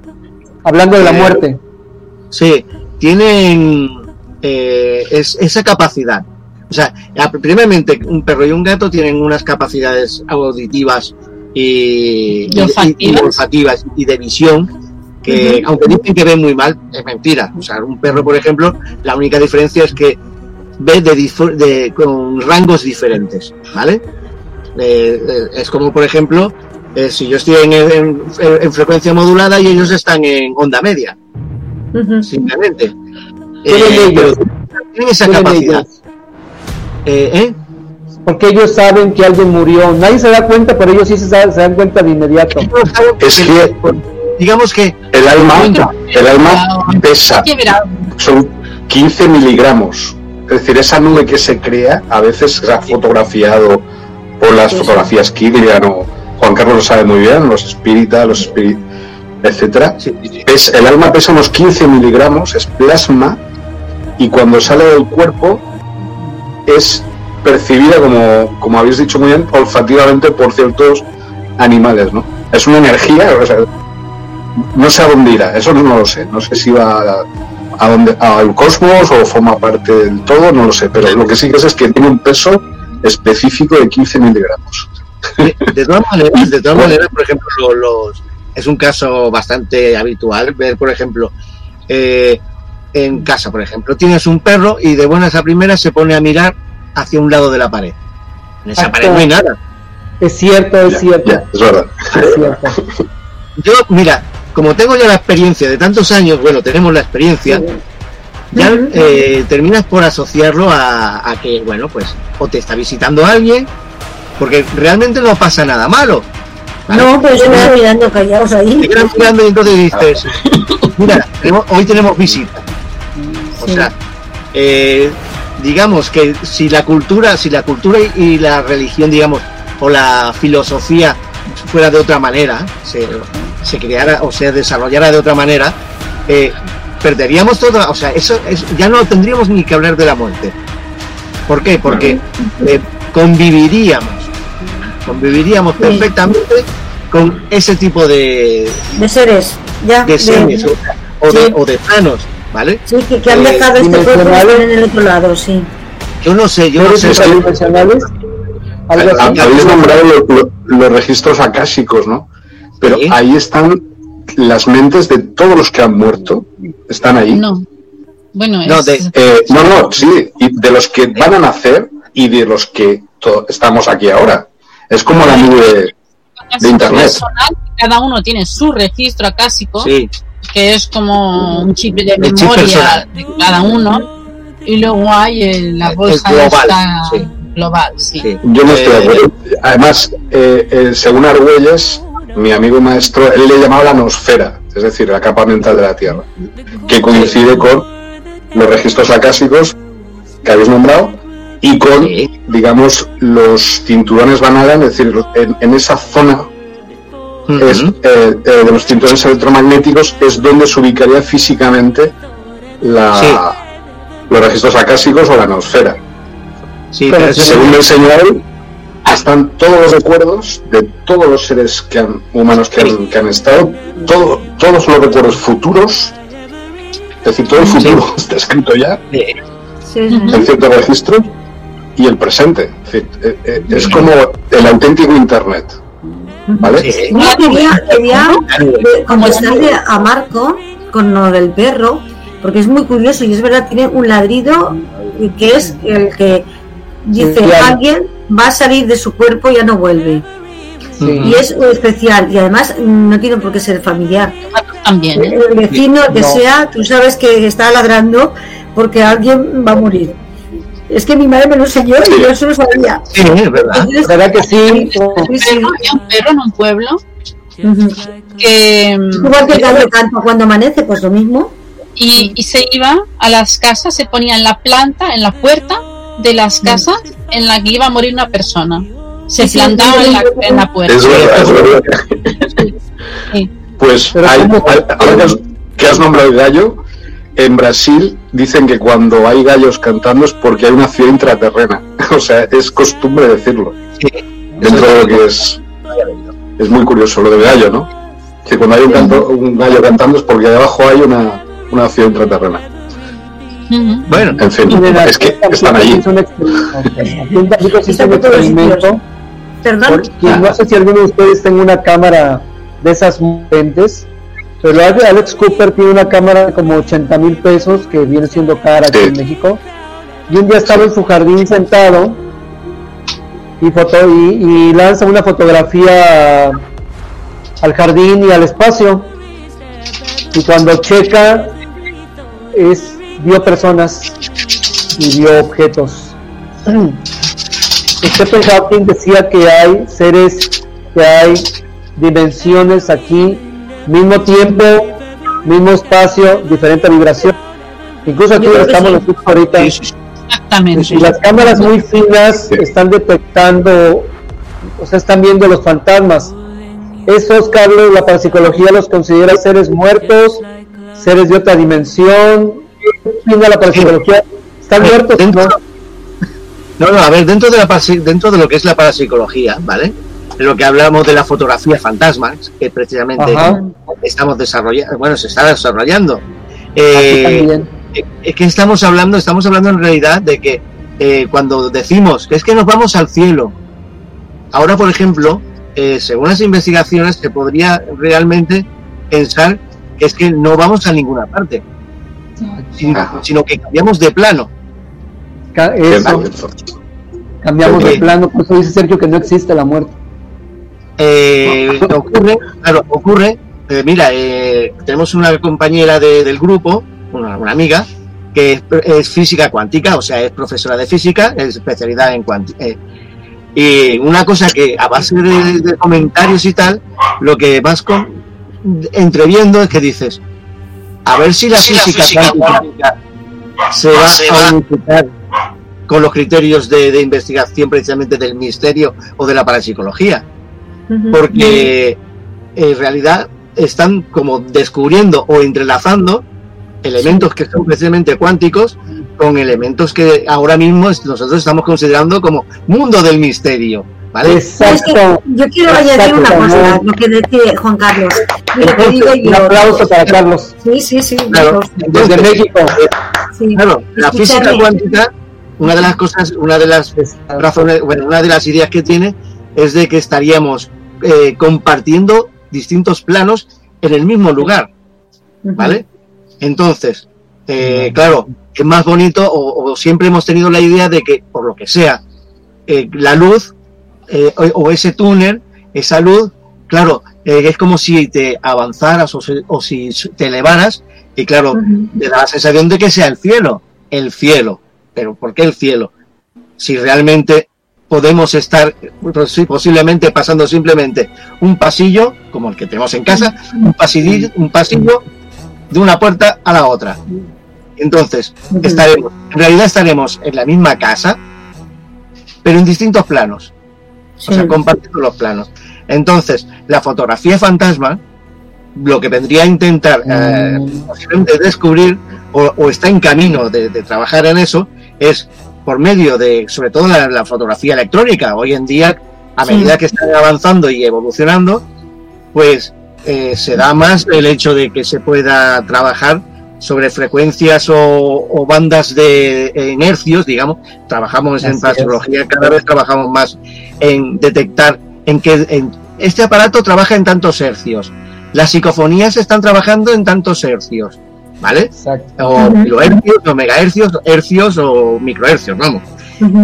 Hablando de la eh, muerte. sí, tienen eh, es- esa capacidad. O sea, primeramente, un perro y un gato tienen unas capacidades auditivas y, Y olfativas. y olfativas y de visión que, aunque dicen que ven muy mal, es mentira. O sea, un perro, por ejemplo, la única diferencia es que ve de, con rangos diferentes, ¿vale? Eh, eh, es como, por ejemplo, eh, si yo estoy en, en- en frecuencia modulada y ellos están en onda media, Ujú. simplemente. Tienen ellos. pero tienen esa capacidad. ¿eh? Porque ellos saben que alguien murió. Nadie se da cuenta, pero ellos sí se, dan cuenta de inmediato. Es que digamos que el alma, el alma pesa, son 15 miligramos. Es decir, esa nube que se crea a veces se ha fotografiado por las fotografías Kirlian o Juan Carlos lo sabe muy bien, los espíritas, los espíritus, etcétera. sí, sí, sí. Es, el alma pesa unos 15 miligramos, es plasma, y cuando sale del cuerpo es percibida, como, como habéis dicho muy bien, olfativamente por ciertos animales, ¿no? Es una energía, o sea, no sé a dónde irá, eso no lo sé, no sé si va a, a dónde, al cosmos o forma parte del todo, no lo sé, pero lo que sí que sé es que tiene un peso específico de 15 miligramos. De, de todas maneras, de todas (laughs) maneras, por ejemplo, lo- los, es un caso bastante habitual ver, por ejemplo, eh, en casa, por ejemplo, tienes un perro y de buenas a primeras se pone a mirar hacia un lado de la pared. En esa Exacto. pared no hay nada. Es cierto, es Ya, cierto. ya, es verdad. Es cierto. Yo, mira, como tengo ya la experiencia de tantos años, bueno, tenemos la experiencia, ya eh, terminas por asociarlo a, a que, bueno, pues, o te está visitando alguien, porque realmente no pasa nada malo. ¿vale? No, pero yo me estoy mirando callados te ahí. quedas mirando y entonces dices, mira, tenemos- hoy tenemos visita. O Sí. sea, eh, digamos que si la cultura, si la cultura y, la religión, digamos, o la filosofía fuera de otra manera, se, se creara o se desarrollara de otra manera, eh, perderíamos todo, o sea, eso es- ya no tendríamos ni que hablar de la muerte. ¿Por qué? Porque eh, conviviríamos, conviviríamos perfectamente con ese tipo de, De seres, ya. de seres o, o de, o de planos, ¿vale? Sí, que, que han Eh, dejado este cuerpo dimensionales. en el otro lado, sí. Yo no sé, yo no ¿Seres sé. si- así. Habéis nombrado lo- lo- los registros akáshicos, ¿no? Pero Sí. ahí están las mentes de todos los que han muerto. Están ahí. no. Bueno, es, No, de- Eh, no, no, sí, y de los que van a nacer y de los que estamos aquí ahora. Es como la nube. de internet. personal, cada uno tiene su registro acásico, Sí, que es como un chip de memoria de cada uno, y luego hay el- la El bolsa global, esta sí. global, sí. Yo no estoy de acuerdo. Además, eh, eh, según Argüelles, mi amigo maestro, él le llamaba la nosfera, es decir, la capa mental de la Tierra, que coincide con los registros acásicos que habéis nombrado y con, digamos, los cinturones Van Allen, es decir, en, en esa zona es, eh, eh, de los cinturones electromagnéticos es donde se ubicaría físicamente la, Sí. los registros acásicos o la nosfera. Sí, Pero pero sí, es- Según me enseñó él, están todos los recuerdos de todos los seres que han, humanos que han, que han estado, todo- todos los recuerdos futuros, es decir, todo el futuro (laughs) está escrito ya en ciertos registros y el presente. Es, decir, eh, es como el auténtico Internet. ¿Vale? sí. Quería, quería contestarle a Marco con lo del perro, porque es muy curioso y es verdad, tiene un ladrido que es el que dice Sí, claro. alguien va a salir de su cuerpo y ya no vuelve. Sí. Y es especial y además no tiene por qué ser familiar. También, ¿eh? El vecino, que No. sea, tú sabes que está ladrando porque alguien va a morir. Es que mi madre me lo enseñó y yo eso lo sabía. Sí, es verdad. Entonces, ¿Verdad que sí? había un perro en un pueblo que Igual que canta cuando amanece, pues lo mismo. y, y se iba a las casas, se ponía en la planta, en la puerta de las casas en la que iba a morir una persona. Se Sí, plantaba sí, en la, en la puerta. Es verdad, es verdad. Sí. Pues ahora que has, que has nombrado el gallo, en Brasil dicen que cuando hay gallos cantando es porque hay una ciudad intraterrena. (laughs) O sea, es costumbre decirlo. Sí. Dentro de lo que es. Es muy curioso lo del gallo, ¿no? Que cuando hay un, canto- un gallo cantando es porque debajo hay una, una ciudad intraterrena. Bueno, En fin, es que están allí. un experimento. (laughs) Un experimento. sitios. Perdón. Porque no sé si alguno de ustedes tenga una cámara de esas potentes, pero Alex Cooper tiene una cámara de como 80 mil pesos que viene siendo cara aquí Sí. en México. Y un día estaba en su jardín sentado y, foto, y, y lanza una fotografía al jardín y al espacio. Y cuando checa, es, vio personas y vio objetos. (clears throat) Stephen Hawking decía que hay seres, que hay dimensiones aquí, mismo tiempo, mismo espacio, diferente vibración. Incluso aquí estamos sí. nosotros ahorita. sí, sí, sí. Exactamente. Y las cámaras muy finas están detectando, o sea, están viendo los fantasmas. Esos, Carlos, la parapsicología los considera seres muertos, seres de otra dimensión. ¿Qué la parapsicología? Están ver, muertos, dentro- ¿no? No, no, a ver, dentro de, la dentro de lo que es la parapsicología, ¿vale? Lo que hablamos de la fotografía fantasmas, que precisamente Ajá. estamos desarrollando, bueno, se está desarrollando. Eh, es que estamos hablando, estamos hablando en realidad de que eh, cuando decimos que es que nos vamos al cielo, ahora por ejemplo, eh, según las investigaciones, se podría realmente pensar que es que no vamos a ninguna parte, sino, sino que cambiamos de plano. Eso, cambiamos de plano, por eso dice Sergio que no existe la muerte. Eh, (laughs) ocurre, claro, ocurre, eh, mira, eh, tenemos una compañera de- del grupo, una, una amiga, que es, es física cuántica, o sea, es profesora de física, es especialidad en cuántica. y una cosa que a base de, de comentarios y tal, lo que vas con, entreviendo es que dices, a ver si la física, cuántica se va a unificar con los criterios de, de investigación precisamente del misterio o de la parapsicología Porque en realidad están como descubriendo o entrelazando elementos que son precisamente cuánticos con elementos que ahora mismo nosotros estamos considerando como mundo del misterio, ¿vale? Es que Exacto. yo quiero añadir una cosa, lo que decía Juan Carlos. Mira, te digo Un aplauso para Carlos, Sí, sí, sí. Claro. desde México. Sí. Claro, la física cuántica, una de las cosas, una de las razones, bueno, una de las ideas que tiene es de que estaríamos eh, compartiendo distintos planos en el mismo lugar. ¿vale? Entonces, eh, claro, es más bonito o, o siempre hemos tenido la idea de que, por lo que sea, eh, la luz eh, o, o ese túnel, esa luz, claro, eh, es como si te avanzaras o, se- o si te elevaras y claro, te da la sensación de que sea el cielo, el cielo. Pero ¿por qué el cielo? si realmente podemos estar pues posiblemente pasando simplemente un pasillo, como el que tenemos en casa, un pasillo, un pasillo de una puerta a la otra. Entonces, estaremos, en realidad estaremos en la misma casa, pero en distintos planos. O sea, compartiendo los planos. Entonces, la fotografía fantasma, lo que vendría a intentar eh, descubrir, o, está en camino de, trabajar en eso, es por medio de, sobre todo, la, fotografía electrónica. Hoy en día, a medida que están avanzando y evolucionando, pues eh, se da más el hecho de que se pueda trabajar sobre frecuencias o, bandas de en hercios, digamos. Trabajamos en astrología, cada vez trabajamos más en detectar en que en, este aparato trabaja en tantos hercios. Las psicofonías están trabajando en tantos hercios, ¿vale? Exacto. O kilohercios, o megahercios, hercios o microhercios, vamos.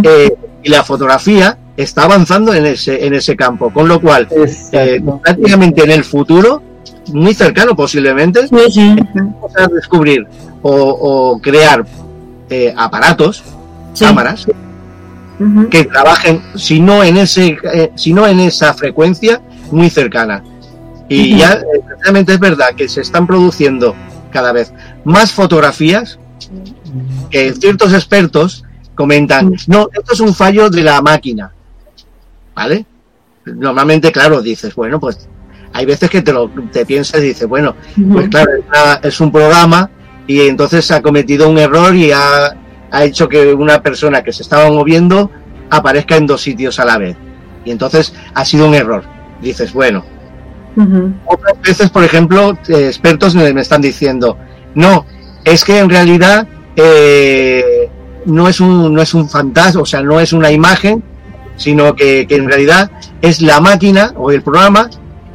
Eh, y la fotografía está avanzando en ese, en ese campo, con lo cual, eh, prácticamente en el futuro, muy cercano posiblemente, vamos a descubrir o, crear eh, aparatos, cámaras, que trabajen, si no en ese, eh, si no en esa frecuencia, muy cercana. Y ya realmente es verdad que se están produciendo cada vez más fotografías que ciertos expertos comentan, no, esto es un fallo de la máquina. ¿Vale? Normalmente, claro, dices, bueno, pues hay veces que te lo te piensas y dices, bueno, pues claro, es un programa y entonces ha cometido un error y ha, ha hecho que una persona que se estaba moviendo aparezca en dos sitios a la vez. Y entonces ha sido un error. Dices, bueno. Otras veces, por ejemplo, eh, expertos me están diciendo, no, es que en realidad eh, no, es un, no es un fantasma, o sea, no es una imagen, sino que, que en realidad es la máquina o el programa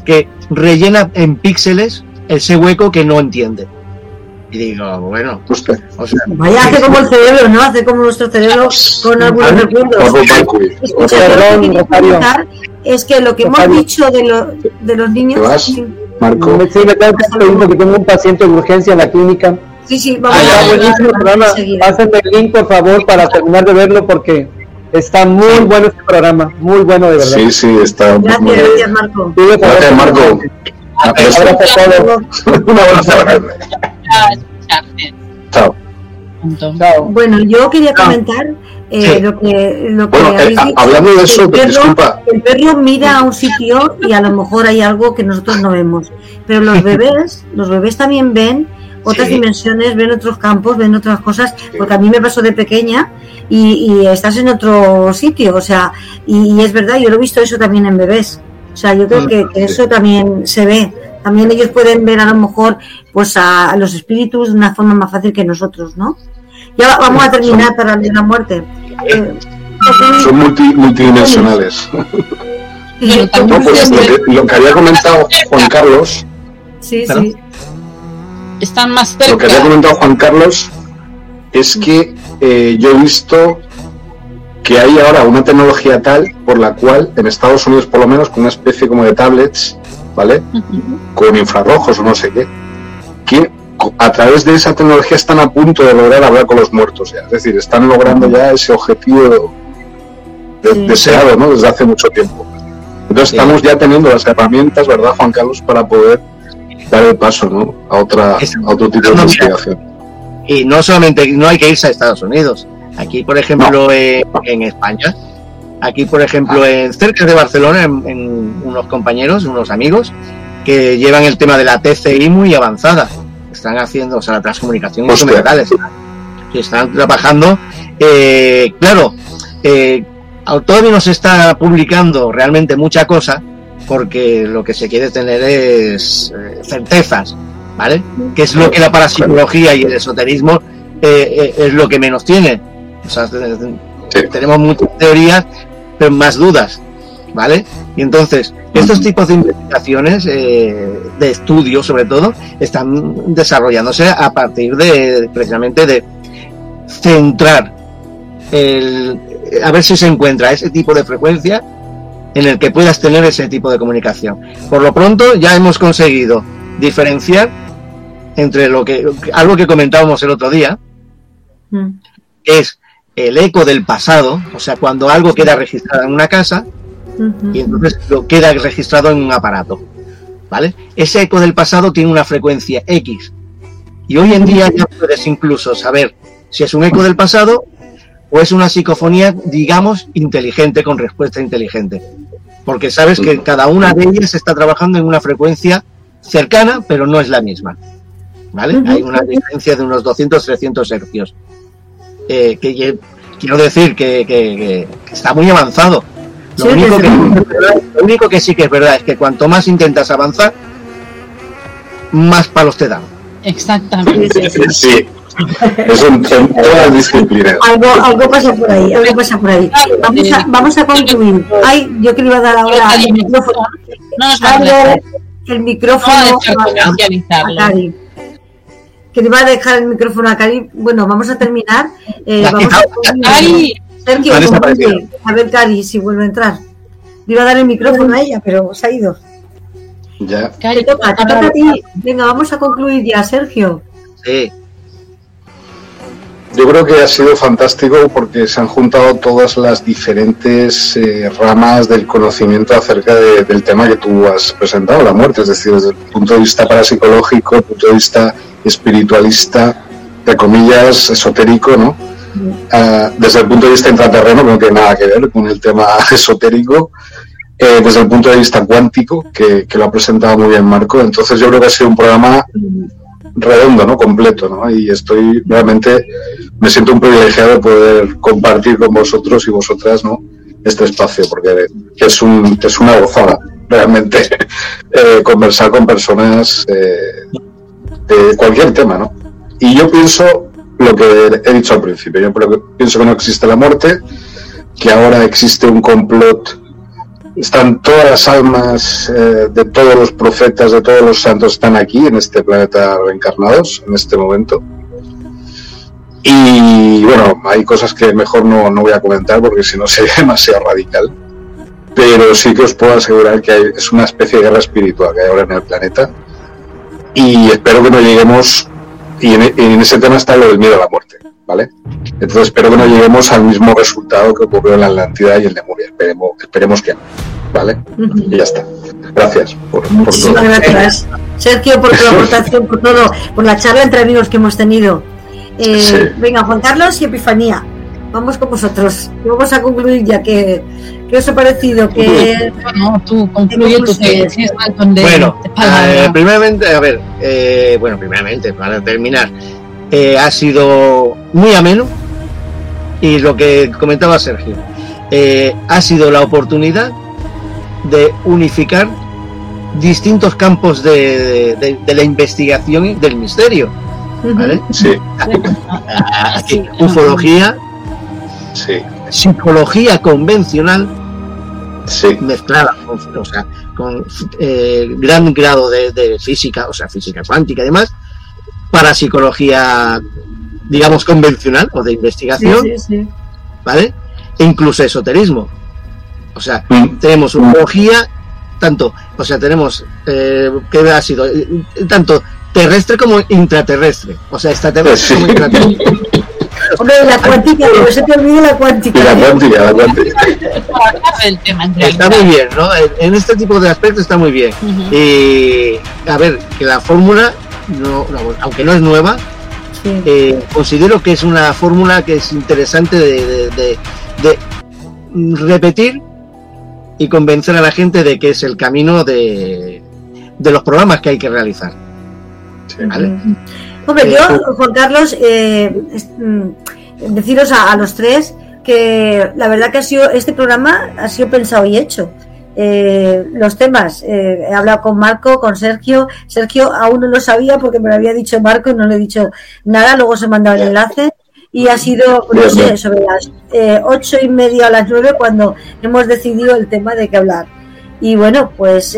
que rellena en píxeles ese hueco que no entiende. Y digo, bueno, o sea, vaya, hace como el cerebro, ¿no? Hace como nuestro cerebro con algunos recuerdos. es que lo que hemos dicho de, lo, de los niños. Marco. Sí, me tengo que tengo un paciente de urgencia en la clínica. Sí, sí, vamos ah, a buenísimo programa. Pásenme el link, por favor, para terminar de verlo, porque está muy bueno este programa. Muy bueno, de verdad. Sí, sí, está. Gracias, muy gracias, Marco. Gracias, Marco. Abrazo a todos. (laughs) Un abrazo. Chao. Bueno, yo quería comentar eh, lo que, lo que bueno, eh, Hablando de eso, el perro, disculpa. El perro mira a un sitio y a lo mejor hay algo que nosotros no vemos. Pero los (laughs) bebés, los bebés también ven otras dimensiones, ven otros campos, ven otras cosas, porque a mí me pasó de pequeña y, estás en otro sitio, o sea, y, es verdad, yo lo he visto eso también en bebés. O sea, yo creo que eso también se ve también ellos pueden ver a lo mejor pues a, los espíritus de una forma más fácil que nosotros, ¿no? Ya vamos a terminar para la muerte. Eh, son multidimensionales. Pues, lo, que, había comentado Juan Carlos. Sí, sí. Están más cerca. Lo que había comentado Juan Carlos es que eh, yo he visto que hay ahora una tecnología tal por la cual en Estados Unidos por lo menos con una especie como de tablets ¿vale? Con infrarrojos o no sé qué, que a través de esa tecnología están a punto de lograr hablar con los muertos ya, es decir, están logrando ya ese objetivo deseado, ¿no? Desde hace mucho tiempo. Entonces estamos ya teniendo las herramientas, ¿verdad, Juan Carlos, para poder dar el paso, ¿no? A otra, otro tipo de investigación. Y no solamente, no hay que irse a Estados Unidos. Aquí, por ejemplo, eh, en España, Aquí, por ejemplo, ah. en, cerca de Barcelona, en, unos compañeros, unos amigos, que llevan el tema de la TCI muy avanzada. Están haciendo, o sea, la transcomunicación instrumental. están trabajando. Eh, claro, eh, todavía no se está publicando realmente mucha cosa, porque lo que se quiere tener es eh, certezas, ¿vale? Que es lo que la parapsicología y el esoterismo eh, es lo que menos tiene. O sea, tenemos muchas teorías, pero más dudas, ¿vale? Y entonces, estos tipos de investigaciones, eh, de estudios sobre todo, están desarrollándose a partir de, precisamente, de centrar el, a ver si se encuentra ese tipo de frecuencia en el que puedas tener ese tipo de comunicación. Por lo pronto, ya hemos conseguido diferenciar entre lo que, algo que comentábamos el otro día, mm. es el eco del pasado, o sea, cuando algo queda registrado en una casa y entonces lo queda registrado en un aparato. ¿Vale? Ese eco del pasado tiene una frecuencia X. Y hoy en día ya puedes incluso saber si es un eco del pasado o es una psicofonía, digamos, inteligente, con respuesta inteligente. Porque sabes que cada una de ellas está trabajando en una frecuencia cercana, pero no es la misma. ¿Vale? Hay una diferencia de unos 200-300 hercios. Eh, que quiero decir que, está muy avanzado. Lo, único que, lo único que sí que es verdad es que cuanto más intentas avanzar, más palos te dan. Exactamente. Sí. Es un, en todas las disciplinas. Algo, algo pasa por ahí, algo pasa por ahí. Vamos a, vamos a concluir. Ay, yo que le iba a dar ahora el micrófono. No nos va a el micrófono a, Cari. Que le iba a dejar el micrófono a Cari. Bueno, vamos a terminar. Eh, vamos a Cari. Sergio, a ver Cari si vuelve a entrar. Le iba a dar el micrófono a ella, pero se ha ido. Ya. Cari, te toca, te toca a ti. Venga, vamos a concluir ya, Sergio. Sí. Yo creo que ha sido fantástico porque se han juntado todas las diferentes eh, ramas del conocimiento acerca de- del tema que tú has presentado, la muerte, es decir, desde el punto de vista parapsicológico, el punto de vista espiritualista, de comillas, esotérico, ¿no? Ah, desde el punto de vista intraterreno, que no tiene nada que ver con el tema (laughs) esotérico, eh, desde el punto de vista cuántico, que, que lo ha presentado muy bien Marco. Entonces yo creo que ha sido un programa redondo, ¿no? Completo, ¿no? Y estoy realmente, me siento un privilegiado de poder compartir con vosotros y vosotras, ¿no? Este espacio, porque es, un, es una gozada, realmente, (laughs) eh, conversar con personas eh, de cualquier tema, ¿no? Y yo pienso lo que he dicho al principio, yo pienso que no existe la muerte, que ahora existe un complot están todas las almas eh, de todos los profetas, de todos los santos, están aquí en este planeta reencarnados en este momento. Y bueno, hay cosas que mejor no, no voy a comentar porque si no (laughs) sería demasiado radical. Pero sí que os puedo asegurar que es una especie de guerra espiritual que hay ahora en el planeta. Y espero que no lleguemos, y en, ese tema está lo del miedo a la muerte, ¿vale? Entonces espero que no lleguemos al mismo resultado que ocurrió en la Atlántida y en Lemuria. Esperemos, esperemos que no. ¿Vale? Y ya está. Gracias por, por todo. Muchísimas gracias, Sergio, por tu (laughs) aportación, por todo, por la charla entre amigos que hemos tenido. Eh, Sí. Venga, Juan Carlos y Epifanía, vamos con vosotros. Vamos a concluir ya que, ¿qué os ha parecido? Que No, tú concluye tú que de, Bueno, de eh, primeramente, a ver, eh, bueno, primeramente, para terminar, eh, ha sido muy ameno y lo que comentaba Sergio, eh, ha sido la oportunidad de unificar distintos campos de, de- de la investigación y del misterio. ¿vale? Sí, (laughs) Aquí, ufología, sí, psicología convencional sí. mezclada con, o sea, con eh, gran grado de, de física, o sea, física cuántica y demás, para psicología, digamos, convencional o de investigación, Sí, sí, sí. ¿vale? E incluso esoterismo. O sea, Mm. tenemos ufología, tanto, o sea, tenemos, eh, que ha sido, eh, tanto terrestre como intraterrestre. O sea, extraterrestre Sí. como intraterrestre. (laughs) Hombre, la cuántica, que no se te olvide la Y cuántica. la cuántica, la cuántica. Está muy bien, ¿no? En- este tipo de aspectos está muy bien. Ujú. Y a ver, que la fórmula, no, aunque no es nueva, Sí. eh, considero que es una fórmula que es interesante de, de- de- de repetir y convencer a la gente de que es el camino de, de los programas que hay que realizar. ¿vale? Hombre, yo, Juan Carlos, eh, es- mm, deciros a, a los tres que la verdad que ha sido este programa ha sido pensado y hecho. Eh, los temas, eh, he hablado con Marco, con Sergio. Sergio aún no lo sabía porque me lo había dicho Marco y no le he dicho nada. Luego se ha mandado el enlace y ha sido, no sé, sobre las eh, ocho y media a las nueve cuando hemos decidido el tema de qué hablar. Y bueno, pues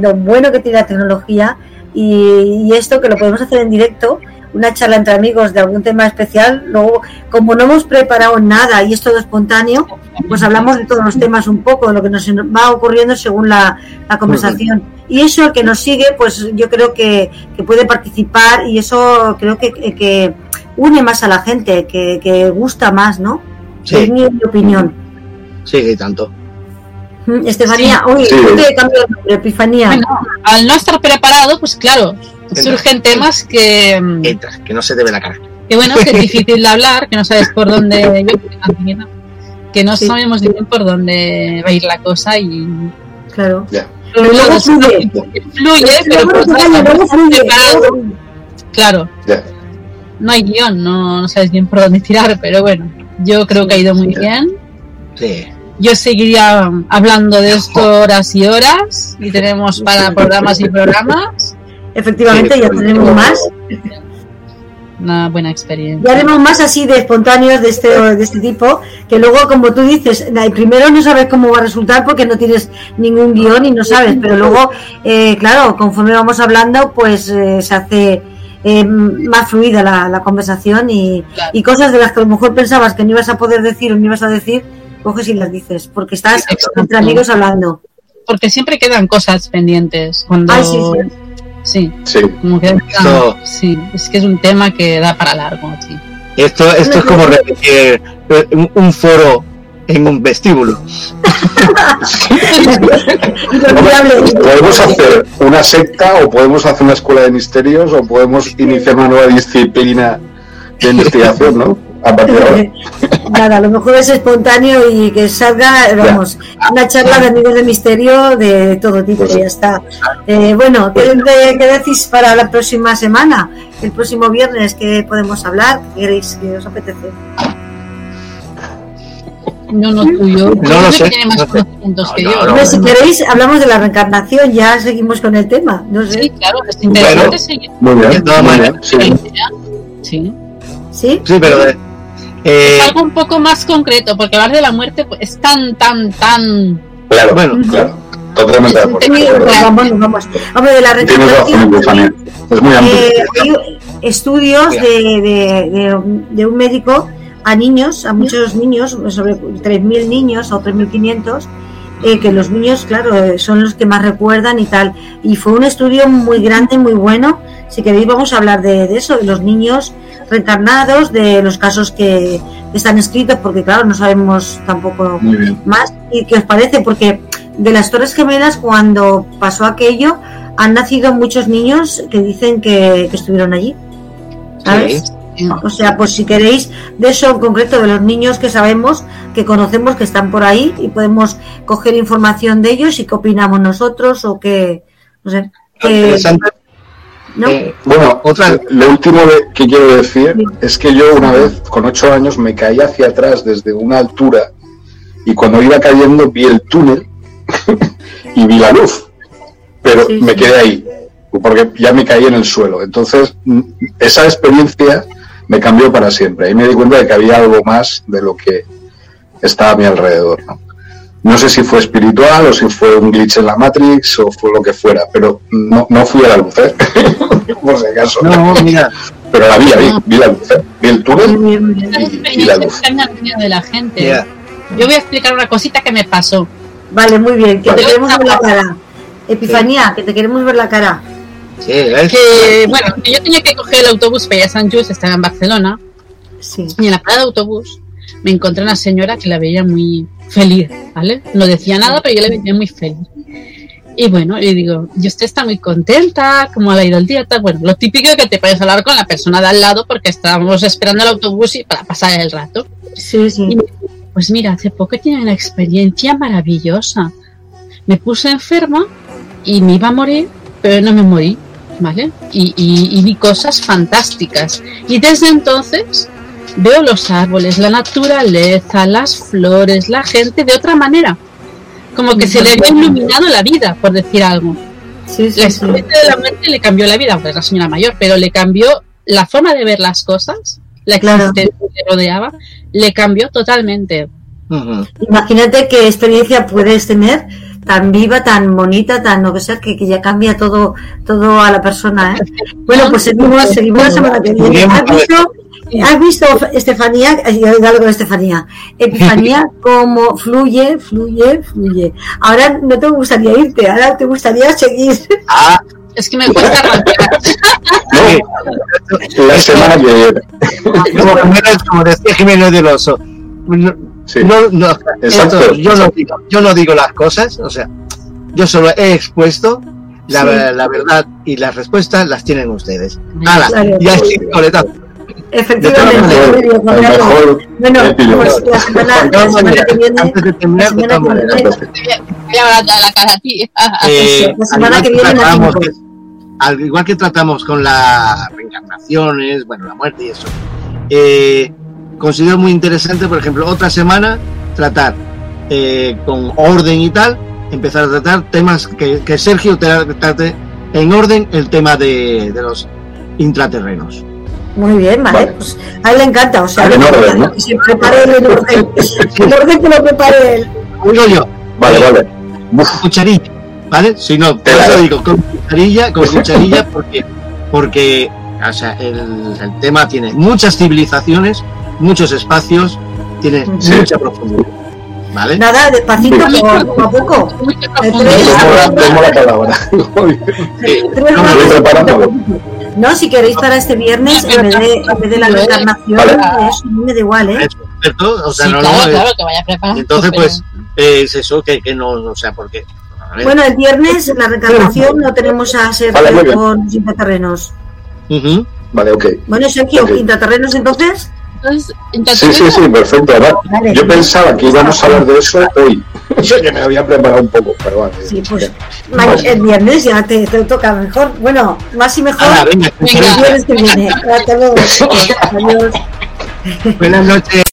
lo bueno que tiene la tecnología y, y esto que lo podemos hacer en directo, una charla entre amigos de algún tema especial, luego como no hemos preparado nada y es todo espontáneo, pues hablamos de todos los temas un poco, de lo que nos va ocurriendo según la, la conversación. Y eso el que nos sigue, pues yo creo que, que puede participar y eso creo que, que, une más a la gente, que, que gusta más, ¿no? Sí. Es mi, mi opinión. Sí, y tanto. Estefanía, Sí. uy, Sí. te cambio nombre, Epifanía. Bueno, al no estar preparado, pues claro, surgen temas que, mm, Entra, que no se te ve la cara. que bueno, que es difícil de hablar, que no sabes por dónde, que no Sí. sabemos bien por dónde va a ir la cosa y Claro. Ya. Pero luego fluye. fluye, pero por preparado. claro, Ya. no hay guion, no, no sabes bien por dónde tirar, pero bueno, yo creo que ha ido muy bien. Sí. Yo seguiría hablando de esto horas y horas y tenemos para programas y programas Efectivamente, ya tenemos más. una buena experiencia. Ya haremos más así de espontáneos de este, de este tipo, que luego, como tú dices, primero no sabes cómo va a resultar porque no tienes ningún guion y no sabes, pero luego, eh, claro, conforme vamos hablando, pues eh, se hace eh, más fluida la, la conversación y, Claro. y cosas de las que a lo mejor pensabas que no ibas a poder decir o no ibas a decir, coges y las dices, porque estás Exacto. entre amigos hablando. Porque siempre quedan cosas pendientes cuando Ay, sí, sí. sí, Sí. como que Esto- sí, es que es un tema que da para largo, sí. Esto, esto es como repetir eh, un, foro en un vestíbulo. (laughs) Podemos hacer una secta o podemos hacer una escuela de misterios o podemos iniciar una nueva disciplina de investigación, ¿no? A partir de ahora. (laughs) Nada, a lo mejor es espontáneo y que salga, vamos, una charla de amigos de misterio de todo tipo, Pues ya está. Eh, bueno, ¿qué, de- qué decís para la próxima semana? El próximo viernes, ¿qué podemos hablar? ¿Qué queréis? ¿Qué os apetece? No, no tuyo. No lo sé, tiene más no sé. conocimientos que No, yo. no, Hombre, si queréis, hablamos de la reencarnación, ya seguimos con el tema, no sé. Sí, claro, es interesante Bueno. seguir. Muy bien, De todas maneras. Sí. ¿Sí? Sí, pero eh, eh, Es algo un poco más concreto, porque hablar de la muerte pues, es tan, tan, tan. Claro, Bueno. claro. Totalmente de acuerdo. Sí, de acuerdo. vamos, vamos. Hombre, de la. Estefanía. Es muy amplio. Eh, hay estudios de, de, de- de un médico a niños, a muchos niños, sobre 3.000 niños o 3.500, eh, que los niños, claro, eh, son los que más recuerdan y tal. Y fue un estudio muy grande, muy bueno. Si queréis, vamos a hablar de, de eso, de los niños reencarnados, de los casos que, están escritos, porque, claro, no sabemos tampoco más. ¿Y qué os parece? Porque de las Torres Gemelas, cuando pasó aquello, han nacido muchos niños que dicen que, que estuvieron allí. ¿Sabes? O sea, pues si queréis de eso en concreto, de los niños que sabemos, que conocemos, que están por ahí y podemos coger información de ellos y qué opinamos nosotros o qué, no sé, qué- interesante. ¿no? Eh, Bueno, Otra- lo último de- que quiero decir es que yo una vez, con ocho años, me caí hacia atrás desde una altura y cuando iba cayendo vi el túnel (laughs) y vi la luz, pero Sí, me quedé ahí porque ya me caí en el suelo. Entonces, mm, esa experiencia me cambió para siempre. Ahí me di cuenta de que había algo más de lo que estaba a mi alrededor. ¿no? No sé si fue espiritual o si fue un glitch en la Matrix o fue lo que fuera, pero no, no fui a la luz, ¿eh? (laughs) por si acaso. no, mira, (laughs) Pero la vi, vi, vi la luz, ¿eh? vi el túnel. Y- y la experiencias luz. de la gente. Yo voy a explicar una cosita que me pasó. Vale, muy bien, que Vale. te queremos ver la cara. Epifanía, que te queremos ver la cara. Sí, ¿ves? Que, bueno, yo tenía que coger el autobús para ir a San Just, estaba en Barcelona, Sí. y en la parada de autobús me encontré una señora que la veía muy feliz, ¿vale? No decía nada, pero yo la veía muy feliz. Y bueno, le digo, y usted está muy contenta, ¿cómo le ha ido el día? Tal. Bueno, lo típico que te puedes hablar con la persona de al lado porque estábamos esperando el autobús y para pasar el rato. Sí, sí. Y pues mira, hace poco tiene una experiencia maravillosa. Me puse enferma y me iba a morir, pero no me morí, ¿vale? Y, y- y vi cosas fantásticas. Y desde entonces veo los árboles, la naturaleza, las flores, la gente de otra manera. Como que se le había iluminado la vida, por decir algo. Sí, La sí, sí. experiencia de la muerte le cambió la vida, aunque es la señora mayor, pero le cambió la forma de ver las cosas, la Claro. existencia que le rodeaba, le cambió totalmente. Imagínate qué experiencia puedes tener tan viva, tan bonita, tan lo que sea, que, que ya cambia todo, todo a la persona, ¿eh? Bueno, pues seguimos, seguimos la semana que viene. ¿Has visto, has visto Estefanía, eh, yo digo algo de Estefanía, Epifanía, cómo fluye, fluye, fluye. Ahora no te gustaría irte, ahora te gustaría seguir. Ah, Es que me cuesta arrancar. La semana que viene. Como decía Jiménez del Oso. No, Sí. no, no, Exacto. esto, yo, no digo, yo no digo las cosas, o sea, yo solo he expuesto la, Sí. la verdad y las respuestas las tienen ustedes. Nada, Claro. ya estoy coletazo. Efectivamente, Bueno, pues la semana, (laughs) la semana que viene, antes de terminar, la semana que viene, Voy a hablar de la cara a ti. (laughs) la semana al igual que viene al igual que tratamos con las reencarnaciones, bueno, la muerte y eso, eh, considero muy interesante, por ejemplo, otra semana tratar eh, con orden y tal, empezar a tratar temas que, que Sergio tra- trate en orden el tema de, de los intraterrenos. Muy bien, vale. Vale. Pues a él le encanta, o sea, En orden, ¿no? que se prepare orden. (laughs) En orden que lo prepare él. Digo yo, Vale, vale. Uf, cucharilla, ¿vale? Si no, por eso digo con cucharilla, con cucharilla, (laughs) porque, porque o sea, el, el tema tiene muchas civilizaciones, muchos espacios, tiene Sí. mucha profundidad, ¿vale? Nada, despacito, Sí. poco a poco. Tomo la- palabra. Tres no, preparando. Si queréis para este viernes, en vez de, en vez de la reencarnación, Vale. eso mí me da igual, ¿eh? Eso, ¿cierto? O sea, Sí, no, claro, no, eh, claro, que vaya preparado. entonces pues eh, es eso que, que no, o sea, porque Bueno, el viernes, la reencarnación, no tenemos a Vale, Sergio bien. con los intraterrenos. Vale, ok. Bueno, Sergio, Ok. intraterrenos entonces. Entonces, Sí, sí, sí, perfecto. Vale. yo pensaba que íbamos a hablar de eso hoy. (laughs) Yo que me había preparado un poco, pero vale. Sí, pues el viernes ya te, te toca mejor. Bueno, más y mejor. Hala, venga, el viernes que viene. Hasta luego. chicos. (laughs) Adiós. buenas noches.